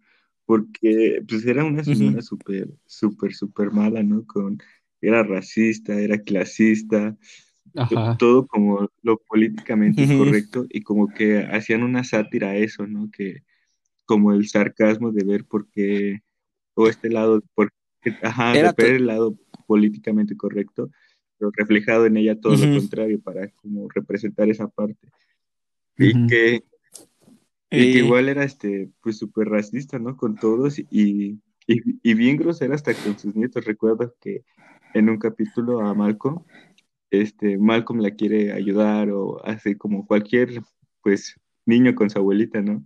Porque pues era una señora súper, súper, súper mala, ¿no? Con, era racista, era clasista, Ajá. todo como lo políticamente Ujú. incorrecto y como que hacían una sátira a eso, ¿no? Que como el sarcasmo de ver por qué, o este lado, por, ajá, Era de ver el lado políticamente correcto, pero reflejado en ella todo lo contrario para como representar esa parte. Y que, y que igual era este, pues súper racista, ¿no? Con todos y, y, y bien grosera hasta con sus nietos. Recuerdo que en un capítulo a Malcolm, este, Malcolm la quiere ayudar o hace como cualquier, pues, niño con su abuelita, ¿no?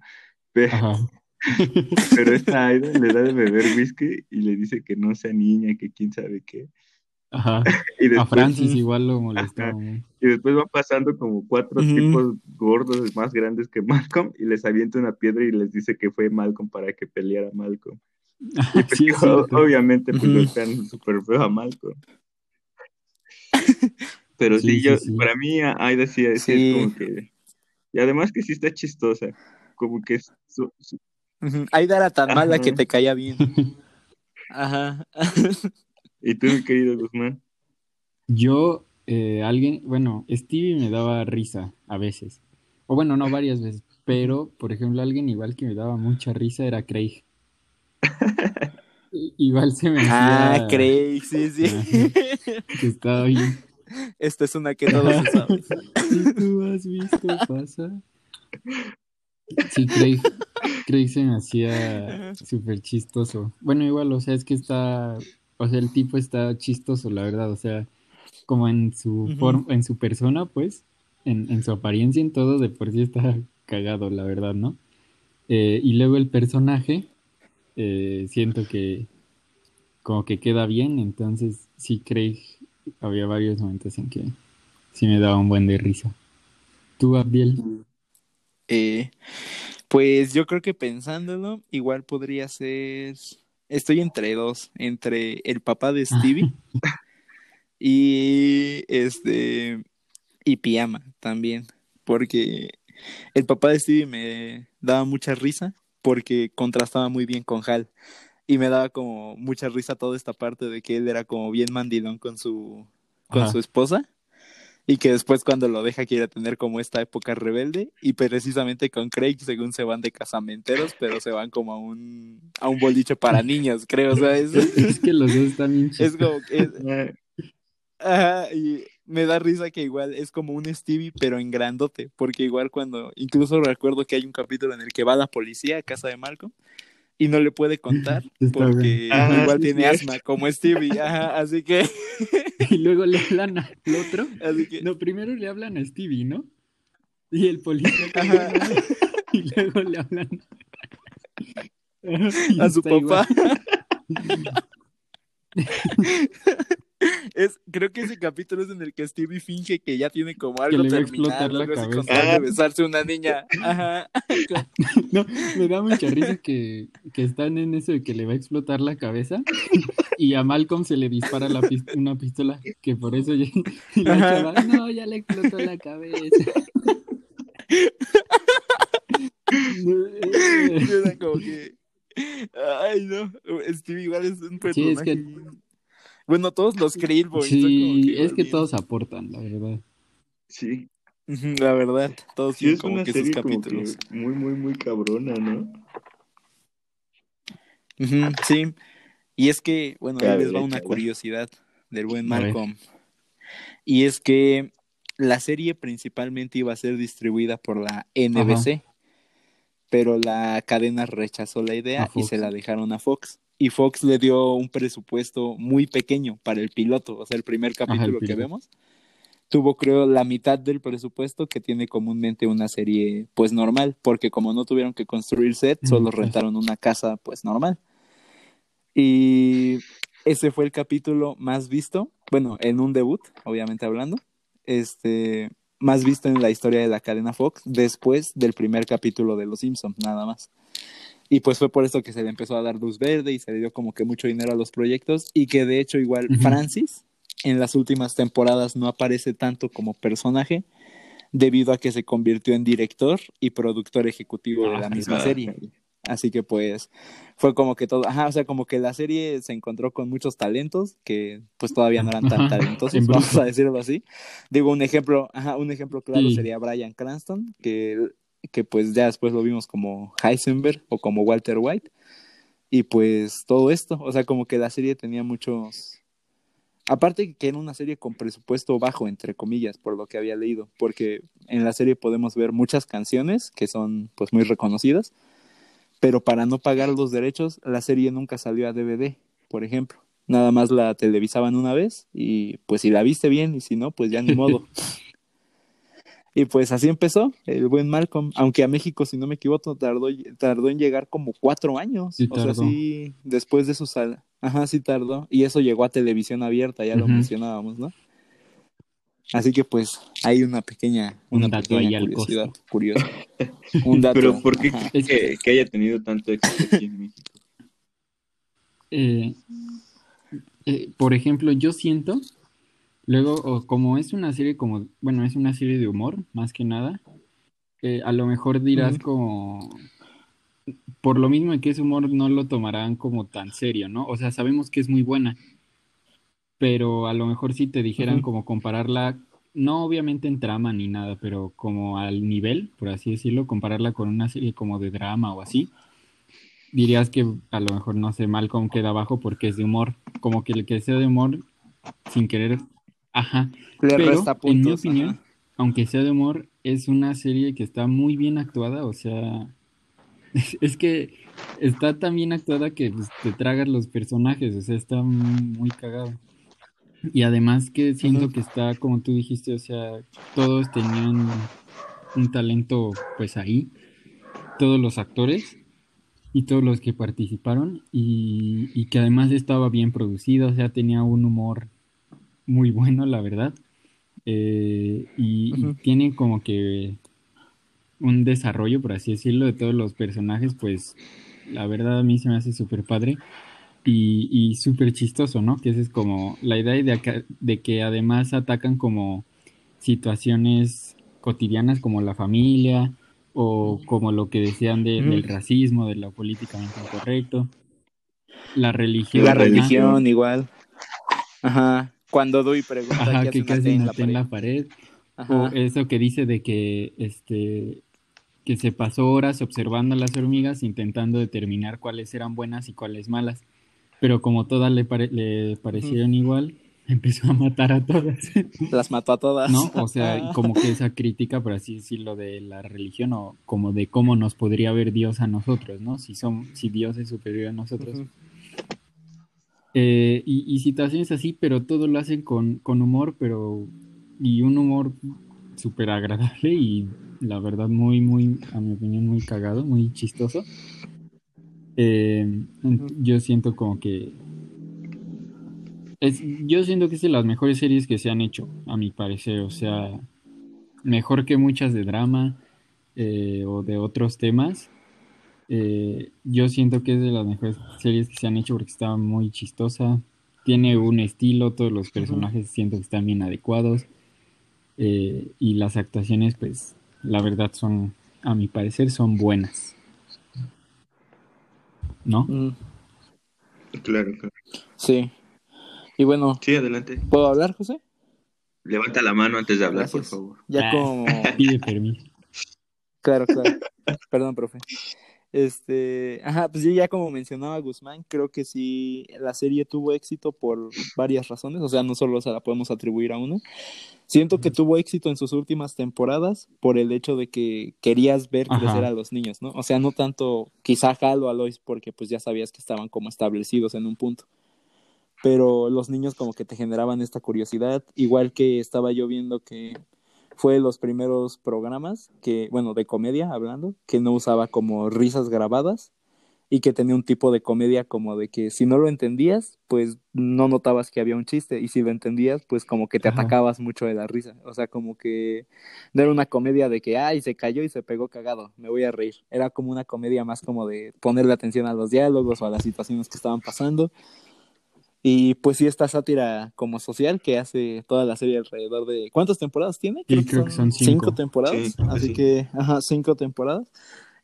Pero, pero esta Aida le da de beber whisky y le dice que no sea niña, que quién sabe qué. Ajá. Y A después, Francis Ujú. igual lo molestaba y después van pasando como cuatro tipos gordos más grandes que Malcolm y les avienta una piedra y les dice que fue Malcolm para que peleara Malcolm. Y pues, Sí, obviamente pues Ujú. lo están súper feo a Malcolm. Pero sí, yo, sí. para mí Aida sí, sí Sí. es como que... Y además que sí está chistosa, como que es su-. Aida era tan mala que te caía bien. Ajá. ¿Y tú, mi querido Guzmán? Yo, eh, alguien, bueno, Stevie me daba risa a veces. O bueno, no varias veces. Pero, por ejemplo, alguien igual que me daba mucha risa era Craig. Igual se me Ah, hacía Craig, sí, sí. que estaba bien. Esta es una que todos se saben. Si tú has visto pasar. Sí, Craig. Craig se me hacía súper chistoso. Bueno, igual, o sea, es que está, o sea, el tipo está chistoso, la verdad, o sea, como en su forma, en su persona, pues, en, en su apariencia, en todo, de por sí está cagado, la verdad, ¿no? Eh, y luego el personaje, eh, siento que como que queda bien, entonces sí, Craig, había varios momentos en que sí me daba un buen de risa. ¿Tú, Abdiel? Eh, pues yo creo que pensándolo, igual podría ser. Estoy entre dos, entre el papá de Stevie y este y Pijama también, porque el papá de Stevie me daba mucha risa porque contrastaba muy bien con Hal. Y me daba como mucha risa toda esta parte de que él era como bien mandilón con su con Ajá. su esposa. Y que después cuando lo deja quiere tener como esta época rebelde. Y precisamente con Craig según se van de casamenteros pero se van como a un a un boliche para niños creo. O sea es, Es que los dos están bien es como que es- ajá, y me da risa que igual es como un Stevie pero en grandote porque igual cuando incluso recuerdo que hay un capítulo en el que va la policía a casa de Malcolm y no le puede contar porque Ah, igual sí, tiene asma como Stevie ajá, así que Y luego le hablan al otro. así que No, primero le hablan a Stevie, ¿no? Y el policía Ajá. y luego le hablan a su papá. es, creo que ese capítulo es en el que Stevie finge que ya tiene como algo le va a explotar terminado, la cabeza. con tal de Ah. besarse a una niña. Ajá. No, me da mucha risa que, que están en eso de que le va a explotar la cabeza y a Malcolm se le dispara la una pistola, que por eso ya, y la chava, no, ya le explotó la cabeza. Era como que. Ay, no. Stevie igual es un personaje. Sí, es que- Bueno, todos los Krillboys. Sí, igual es que bien- todos aportan, la verdad. Sí, La verdad, todos sí tienen es como una que sus serie como capítulos. que muy, muy, muy cabrona, ¿no? Sí. Y es que, bueno, ahí les va una curiosidad del buen. Malcolm. Y es que la serie principalmente iba a ser distribuida por la NBC, pero la cadena rechazó la idea y se la dejaron a Fox. Y Fox le dio un presupuesto muy pequeño para el piloto, o sea, el primer capítulo que vemos. Tuvo, creo, la mitad del presupuesto que tiene comúnmente una serie, pues normal, porque como no tuvieron que construir set, solo rentaron una casa, pues normal. Y ese fue el capítulo más visto, bueno, en un debut, obviamente hablando, este, más visto en la historia de la cadena Fox, después del primer capítulo de Los Simpsons, nada más. Y pues fue por eso que se le empezó a dar luz verde y se le dio como que mucho dinero a los proyectos y que de hecho igual. Francis en las últimas temporadas no aparece tanto como personaje debido a que se convirtió en director y productor ejecutivo de la Ah, misma Ah, serie. Así que pues fue como que todo, ajá, o sea, como que la serie se encontró con muchos talentos que pues todavía no eran tan talentosos, en vamos a decirlo así. Digo, un ejemplo, ajá, un ejemplo claro Sí. sería Brian Cranston, que, que pues ya después lo vimos como Heisenberg o como Walter White. Y pues todo esto, o sea, como que la serie tenía muchos... Aparte que era una serie con presupuesto bajo, entre comillas, por lo que había leído, porque en la serie podemos ver muchas canciones que son pues muy reconocidas, pero para no pagar los derechos, la serie nunca salió a DVD, por ejemplo. Nada más la televisaban una vez y pues si la viste bien y si no, pues ya ni modo. y pues así empezó el buen Malcolm, aunque a México, si no me equivoco, tardó, tardó en llegar como cuatro años. Sí o sea, sí, después de su sala. Ajá, sí tardó. Y eso llegó a televisión abierta, ya lo mencionábamos, ¿no? Así que pues hay una pequeña, Un una dato pequeña ahí al curiosidad, costo. curiosa. Un dato. Pero ¿por qué que, que haya tenido tanto éxito aquí en México? Eh, eh, por ejemplo, yo siento, luego, como es una serie como, bueno, es una serie de humor, más que nada, eh, a lo mejor dirás como, por lo mismo que es humor, no lo tomarán como tan serio, ¿no? O sea, sabemos que es muy buena, pero a lo mejor si te dijeran como compararla, no obviamente en trama ni nada, pero como al nivel, por así decirlo, compararla con una serie como de drama o así, dirías que a lo mejor no sé, Malcolm queda abajo porque es de humor, como que el que sea de humor sin querer, ajá, Le pero resta puntos. en mi opinión, ajá. aunque sea de humor, es una serie que está muy bien actuada, o sea, Es que está tan bien actuada que pues, te tragas los personajes, o sea, está muy, muy cagado. Y además que siento que está, como tú dijiste, o sea, todos tenían un talento pues ahí, todos los actores y todos los que participaron y, y que además estaba bien producido, o sea, tenía un humor muy bueno, la verdad. Eh, y, y Ujú. tiene como que un desarrollo, por así decirlo, de todos los personajes, pues la verdad a mí se me hace súper padre y, y súper chistoso, ¿no? Que esa es como la idea de, acá- de que además atacan como situaciones cotidianas como la familia o como lo que decían de- Mm. del racismo, de lo políticamente incorrecto, la religión. La religión igual. Ajá. Cuando Dewey pregunta Ajá, qué que hace una casi T en la pared. Ajá. O eso que dice de que este que se pasó horas observando a las hormigas intentando determinar cuáles eran buenas y cuáles malas. Pero como todas le, pare- le parecieron igual, empezó a matar a todas. Las mató a todas. ¿No? O sea, como que esa crítica, por así decirlo, de la religión o como de cómo nos podría ver Dios a nosotros, ¿no? Si son, si Dios es superior a nosotros. Eh, y, y situaciones así, pero todo lo hacen con, con humor, pero y un humor súper agradable y la verdad muy, muy, a mi opinión, muy cagado, muy chistoso. Eh, yo siento como que es, yo siento que es de las mejores series que se han hecho, a mi parecer, o sea, mejor que muchas de drama eh, o de otros temas. Eh, yo siento que es de las mejores series que se han hecho porque está muy chistosa. Tiene un estilo, todos los personajes siento que están bien adecuados. eh, y las actuaciones, pues, la verdad son, a mi parecer, son buenas. ¿No? Mm, Claro, claro. Sí. Y bueno, Sí, adelante. ¿puedo hablar, José? Levanta la mano antes de hablar, Gracias. por favor. Ya Ah. como... Pide permiso. Claro, claro. Perdón, profe. Este, ajá, pues yo ya como mencionaba Guzmán, creo que sí, la serie tuvo éxito por varias razones, o sea, no solo se la podemos atribuir a una. Siento que tuvo éxito en sus últimas temporadas por el hecho de que querías ver Ajá. crecer a los niños, ¿no? O sea, no tanto quizá Hal o Alois, porque pues ya sabías que estaban como establecidos en un punto. Pero los niños como que te generaban esta curiosidad, igual que estaba yo viendo que fue de los primeros programas que, bueno, de comedia hablando, que no usaba como risas grabadas y que tenía un tipo de comedia como de que si no lo entendías, pues no notabas que había un chiste y si lo entendías, pues como que te Ajá. atacabas mucho de la risa. O sea, como que no era una comedia de que, ay, se cayó y se pegó cagado, me voy a reír. Era como una comedia más como de ponerle atención a los diálogos o a las situaciones que estaban pasando. Y pues sí, esta sátira como social que hace toda la serie alrededor de... ¿Cuántas temporadas tiene? Sí, creo que son cinco. temporadas. Sí, así sí. que, ajá, cinco temporadas.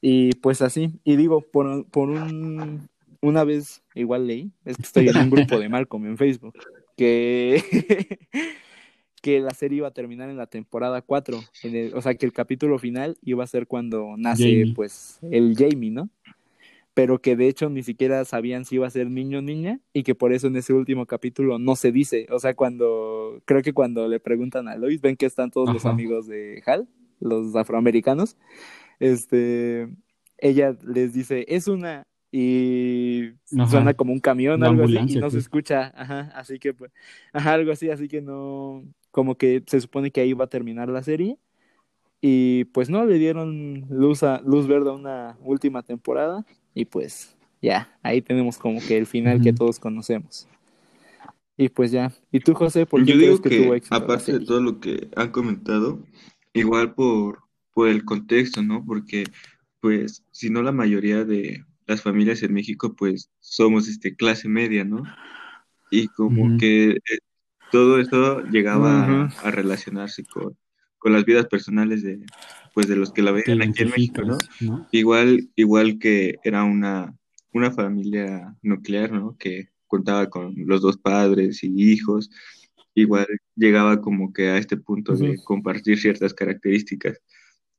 Y pues así, y digo, por, por un... Una vez igual leí, es que estoy en un grupo de Malcolm en Facebook, que, que la serie iba a terminar en la temporada 4, en el- o sea que el capítulo final iba a ser cuando nace Jamie. pues el Jamie, ¿no? Pero que de hecho ni siquiera sabían si iba a ser niño o niña y que por eso en ese último capítulo no se dice, o sea, cuando creo que cuando le preguntan a Lois, ven que están todos los amigos de Hal, los afroamericanos, este, ella les dice, es una y Ajá. suena como un camión Una algo así y no se pues. escucha, ajá, así que pues, ajá, algo así, así que no, como que se supone que ahí va a terminar la serie y pues no, le dieron luz, a, luz verde a una última temporada y pues ya, ahí tenemos como que el final que todos conocemos. Y pues ya. ¿Y tú, José, por qué Yo crees digo que, que, tuvo éxito aparte de todo lo que han comentado, igual por, por el contexto, ¿no? Porque, pues, si no la mayoría de las familias en México, pues, somos este, clase media, ¿no? Y como que eh, todo eso llegaba a, a relacionarse con, con las vidas personales de, pues, de los que la veían aquí en México, ¿no? ¿no? Igual, igual que era una, una familia nuclear, ¿no? Que contaba con los dos padres y hijos, igual llegaba como que a este punto de Ujú. compartir ciertas características.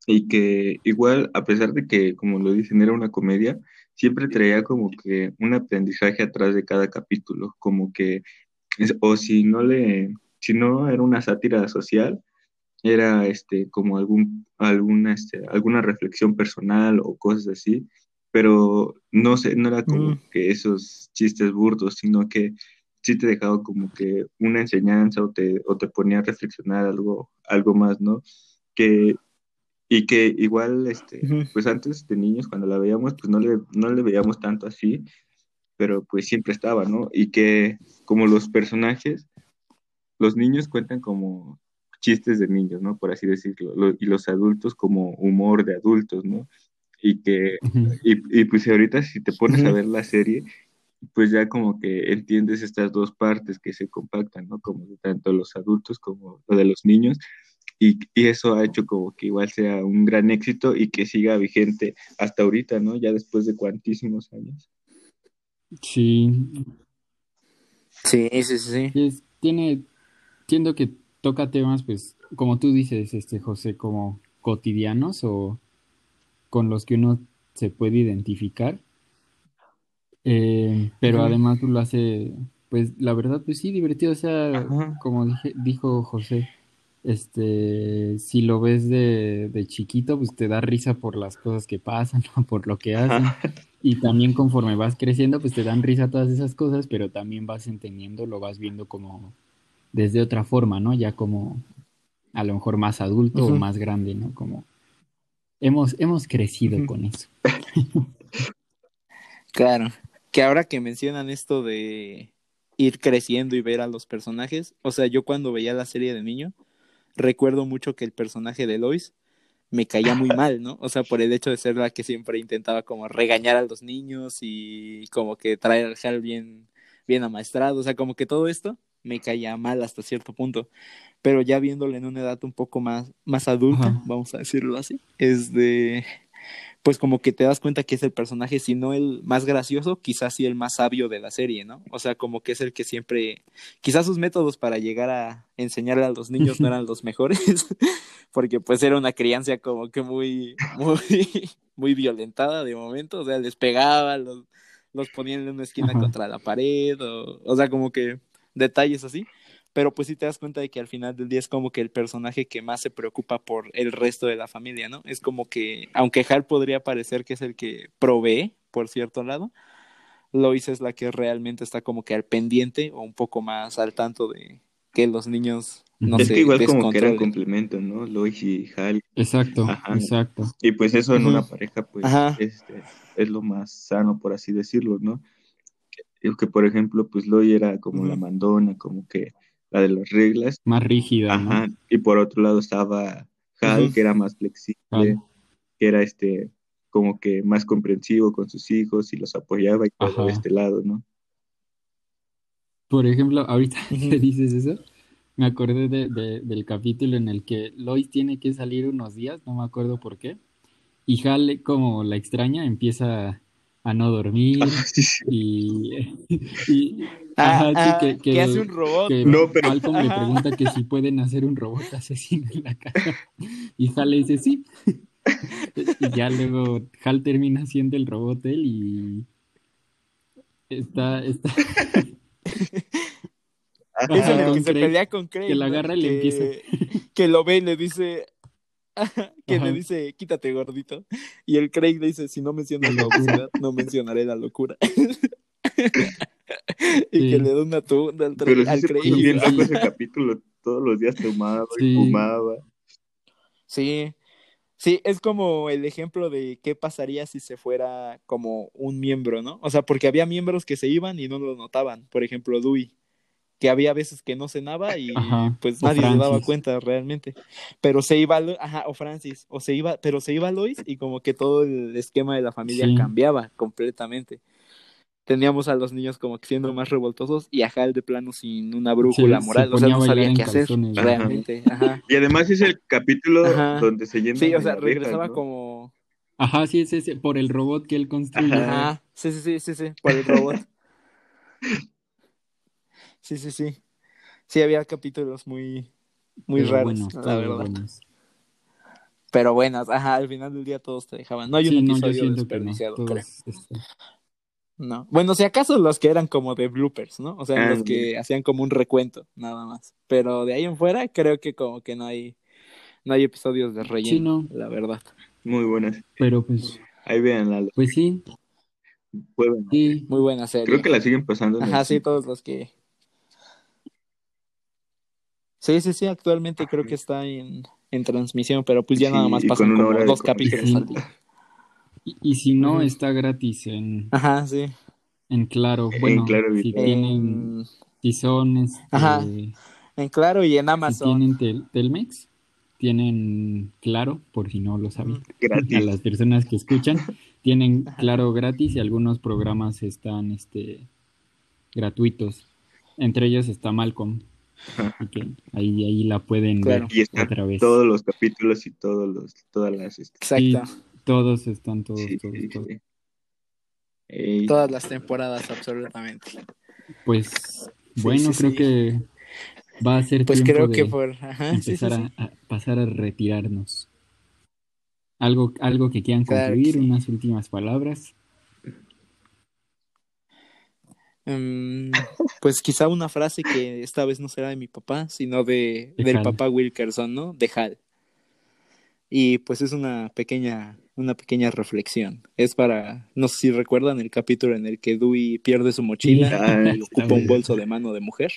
Y que igual, a pesar de que, como lo dicen, era una comedia, siempre traía como que un aprendizaje atrás de cada capítulo, como que, o si no le, si no era una sátira social, era este como algún alguna este alguna reflexión personal o cosas así pero no sé, no era como Mm. que esos chistes burdos, sino que sí te dejaba como que una enseñanza o te, o te ponía a reflexionar algo, algo más, ¿no? Que, y que igual, este, pues antes de niños, cuando la veíamos, pues no le, no le veíamos tanto así, pero pues siempre estaba, ¿no? Y que como los personajes, los niños cuentan como chistes de niños, ¿no? Por así decirlo, lo- y los adultos como humor de adultos, ¿no? Y que, y, y pues ahorita si te pones a ver la serie, pues ya como que entiendes estas dos partes que se compactan, ¿no? Como de tanto los adultos como lo de los niños. Y, y eso ha hecho como que igual sea un gran éxito y que siga vigente hasta ahorita, ¿no? Ya después de cuantísimos años. Sí, Sí, sí, sí, es- tiene, siento que toca temas, pues, como tú dices, este José, como cotidianos o con los que uno se puede identificar. Eh, pero además lo hace, pues, la verdad, pues sí, divertido. O sea, Ajá. como dije, dijo José, este, si lo ves de, de chiquito, pues te da risa por las cosas que pasan, ¿no? por lo que hacen. Y también conforme vas creciendo, pues te dan risa todas esas cosas, pero también vas entendiendo, lo vas viendo como desde otra forma, ¿no? Ya como a lo mejor más adulto o más grande, ¿no? Como hemos, hemos crecido con eso. Claro. Que ahora que mencionan esto de ir creciendo y ver a los personajes, o sea, yo cuando veía la serie de niño, recuerdo mucho que el personaje de Lois me caía muy mal, ¿no? O sea, por el hecho de ser la que siempre intentaba como regañar a los niños y como que traer al Hal bien, bien amaestrado, o sea, como que todo esto me caía mal hasta cierto punto. Pero ya viéndolo en una edad un poco más, más adulta, Ajá. vamos a decirlo así, es de pues como que te das cuenta que es el personaje, si no el más gracioso, quizás sí el más sabio de la serie, ¿no? O sea, como que es el que siempre, quizás sus métodos para llegar a enseñarle a los niños no eran los mejores, porque pues era una crianza como que muy, muy, muy violentada de momento, o sea, les pegaba, los, los ponían en una esquina Ajá. contra la pared, o, o sea, como que detalles así. Pero pues sí te das cuenta de que al final del día es como que el personaje que más se preocupa por el resto de la familia, ¿no? Es como que, aunque Hal podría parecer que es el que provee, por cierto lado, Lois es la que realmente está como que al pendiente o un poco más al tanto de que los niños no es se que igual como que eran descontrolen. complemento, ¿no? Lois y Hal. Exacto, Ajá. exacto. Y pues eso en una pareja, pues, este, es lo más sano, por así decirlo, ¿no? Que, que, por ejemplo, pues Lois era como la mandona, como que la de las reglas. Más rígida, ¿no? Ajá. Y por otro lado estaba Hal, que era más flexible, que era este como que más comprensivo con sus hijos y los apoyaba y todo Ajá. de este lado, ¿no? Por ejemplo, ahorita que dices eso, me acordé de, de- del capítulo en el que Lois tiene que salir unos días, no me acuerdo por qué, y Hal, como la extraña, empieza a no dormir y, y- Ah, ajá, sí, que, que, que- hace un robot. que No, pero- Malcolm le pregunta que si pueden hacer un robot asesino en la casa y Hal le dice sí. Y ya luego Hal termina siendo el robot él y está, está Es el que se pelea con Craig. que la agarra y le que, empieza. que lo ve y le dice. que Ajá. le dice, quítate gordito. Y el Craig le dice, si no mencionas la obesidad, no mencionaré la locura. y Sí. que le da una tunda al, Pero sí al se Craig. bien ese capítulo. Todos los días tomaba y Sí. fumaba. Sí. Sí, es como el ejemplo de qué pasaría si se fuera como un miembro, ¿no? O sea, porque había miembros que se iban y no lo notaban. Por ejemplo, Dewey, que había veces que no cenaba y Ajá, pues nadie se daba cuenta realmente. Pero se iba, ajá, o Francis, o se iba, pero se iba Lois y como que todo el esquema de la familia Sí. cambiaba completamente. Teníamos a los niños como que siendo más revoltosos y a Hal de plano sin una brújula moral, o sea, no sabía qué hacer realmente. Ajá. Y además es el capítulo Ajá. donde se llena Sí, o sea, regresaba ¿no? como Ajá, sí, es ese, por el robot que él construye. Ajá. Ajá, sí, sí, sí, sí, sí, por el robot. Sí, sí, sí. Sí, había capítulos muy, muy Pero raros, buenos, la verdad. buenos. Pero buenas, ajá, al final del día todos te dejaban. No hay Sí, un no, episodio no. desperdiciado, creo. Todos, este, No. Bueno, si acaso los que eran como de bloopers, ¿no? O sea, Ah, los que hacían como un recuento, nada más. Pero de ahí en fuera, creo que como que no hay, no hay episodios de relleno, Sí, no. la verdad. Muy buenas. Pero pues, Ahí vean, Pues sí, pueden. sí. Muy buena serie. Creo que la siguen pasando. Ajá, sí, todos los que. Sí, sí, sí, actualmente creo que está en, en transmisión, pero pues ya Sí, nada más pasan como dos capítulos Sí. al día. Y, y si no, está gratis en, Ajá, sí. en Claro. En Bueno, Claro si tienen, En, si este, Ajá. en Claro y en si Amazon. tienen tel- Telmex, tienen Claro, por si no lo saben. Gratis. A las personas que escuchan, tienen Claro gratis y algunos programas están, este, gratuitos. Entre ellos está Malcolm. Ahí, ahí la pueden Claro. ver Y están otra vez. todos los capítulos y todos los, todas las. este, Exacto. Todos están, todos, sí, todos, sí, todos. sí. Ey, Todas las temporadas, absolutamente. Pues bueno, sí, creo sí. que va a ser Pues tiempo creo de que por. Ajá, sí, sí, empezar sí. A, a pasar a retirarnos. Algo, algo que quieran Claro que concluir, sí. unas últimas palabras. Mm, pues quizá una frase que esta vez no será de mi papá, sino de, De del Hal. papá Wilkerson, ¿no? De Hal. Y pues es una pequeña, una pequeña reflexión. Es para, no sé si recuerdan el capítulo en el que Dewey pierde su mochila Ah, y está ocupa un bolso de mano de mujer.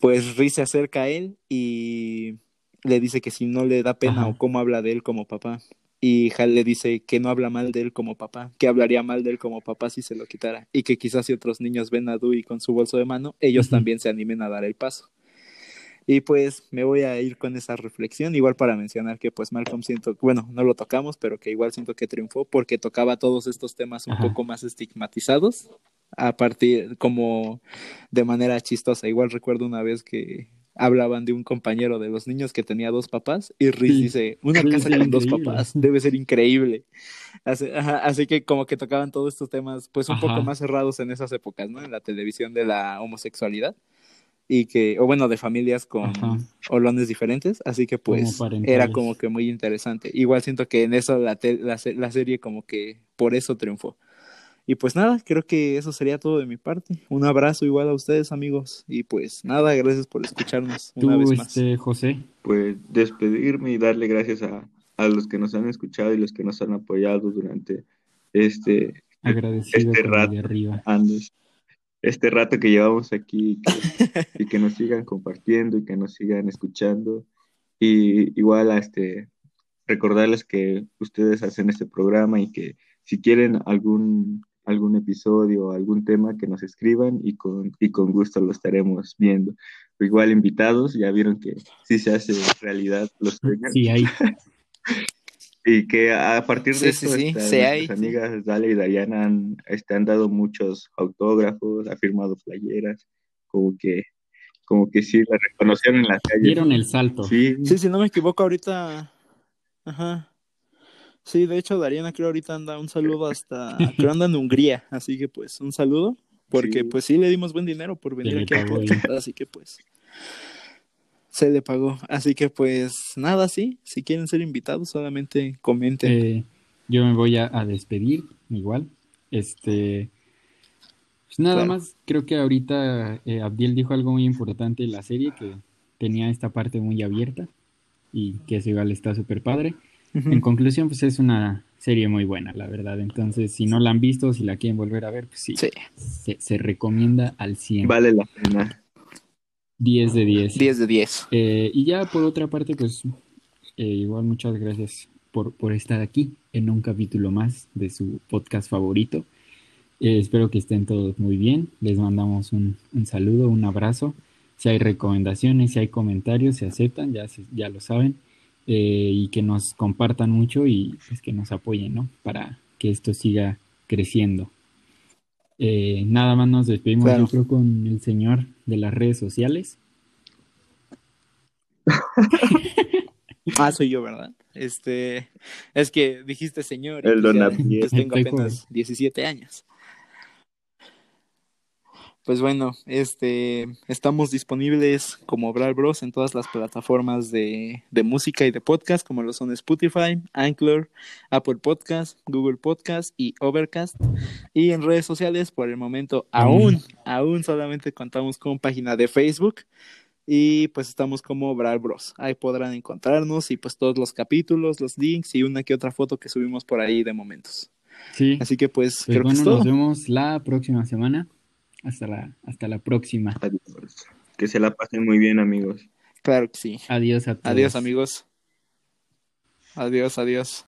Pues Riz se acerca a él y le dice que si no le da pena Ajá. o cómo habla de él como papá. Y Hal le dice que no habla mal de él como papá, que hablaría mal de él como papá si se lo quitara. Y que quizás si otros niños ven a Dewey con su bolso de mano, ellos también se animen a dar el paso. Y pues me voy a ir con esa reflexión, igual para mencionar que pues Malcolm siento, bueno, no lo tocamos, pero que igual siento que triunfó porque tocaba todos estos temas un Ajá. poco más estigmatizados, a partir como de manera chistosa. Igual recuerdo una vez que hablaban de un compañero de los niños que tenía dos papás y Riz Sí. dice, una casa con dos papás, debe ser increíble. Así, ajá, así que como que tocaban todos estos temas pues un Ajá. poco más cerrados en esas épocas, ¿no? En la televisión de la homosexualidad y que, o bueno, de familias con Ajá. olones diferentes, así que pues parentales. era como que muy interesante. Igual siento que en eso la, la, la serie como que por eso triunfó. Y pues nada, creo que eso sería todo de mi parte. Un abrazo igual a ustedes amigos y pues nada, gracias por escucharnos una Tú, vez más. este, José, pues despedirme y darle gracias a, a los que nos han escuchado y los que nos han apoyado durante este, agradecido Este rato. de arriba. años, este rato que llevamos aquí y que, y que nos sigan compartiendo y que nos sigan escuchando. Y igual a este, recordarles que ustedes hacen este programa y que si quieren algún, algún episodio o algún tema que nos escriban y con, y con gusto lo estaremos viendo. Igual invitados, ya vieron que sí se hace realidad los sueños. Sí, hay. Y que a partir de Sí, sí, esto, sí, sí nuestras amigas Dale y Dariana han, este, han dado muchos autógrafos, ha firmado playeras, como que, como que sí la reconocieron en la calle. Dieron el salto. Sí, Sí, si no me equivoco ahorita, ajá. Sí, de hecho Dariana creo ahorita anda un saludo hasta, creo anda en Hungría, así que pues un saludo, porque Sí. pues sí le dimos buen dinero por venir aquí al podcast, así que pues se le pagó, así que pues nada, sí, si quieren ser invitados solamente comenten. Eh, yo me voy a, a despedir, igual. Este. Pues nada Claro. más, creo que ahorita eh, Abdiel dijo algo muy importante en la serie, que tenía esta parte muy abierta y que eso igual está súper padre. En conclusión, pues es una serie muy buena, la verdad. Entonces, si no la han visto, si la quieren volver a ver, pues sí, Sí, se, se recomienda al 100. vale la pena. 10 de 10. 10 de 10. Eh, y ya por otra parte, pues eh, igual muchas gracias por, por estar aquí en un capítulo más de su podcast favorito. Eh, espero que estén todos muy bien. Les mandamos un, un saludo, un abrazo. Si hay recomendaciones, si hay comentarios, se aceptan, ya, se- ya lo saben. Eh, y que nos compartan mucho y pues que nos apoyen, ¿no? Para que esto siga creciendo. Eh, nada más nos despedimos, Claro. yo creo, con el señor de las redes sociales. Ah, soy yo, ¿verdad? Este, es que dijiste señor. El pues ya, pues tengo apenas 17 años. Pues bueno, este, estamos disponibles como Brawl Bros en todas las plataformas de, de música y de podcast, como lo son Spotify, Anchor, Apple Podcast, Google Podcast y Overcast. Y en redes sociales, por el momento, aún, aún solamente contamos con página de Facebook, Y pues estamos como Brawl Bros. Ahí podrán encontrarnos y pues todos los capítulos, los links y una que otra foto que subimos por ahí de momentos. Sí. Así que pues, Pues creo bueno, que es todo. nos vemos la próxima semana. Hasta la, hasta la próxima. Adiós. Que se la pasen muy bien, amigos. Claro que sí. Adiós a todos. Adiós amigos. Adiós, adiós.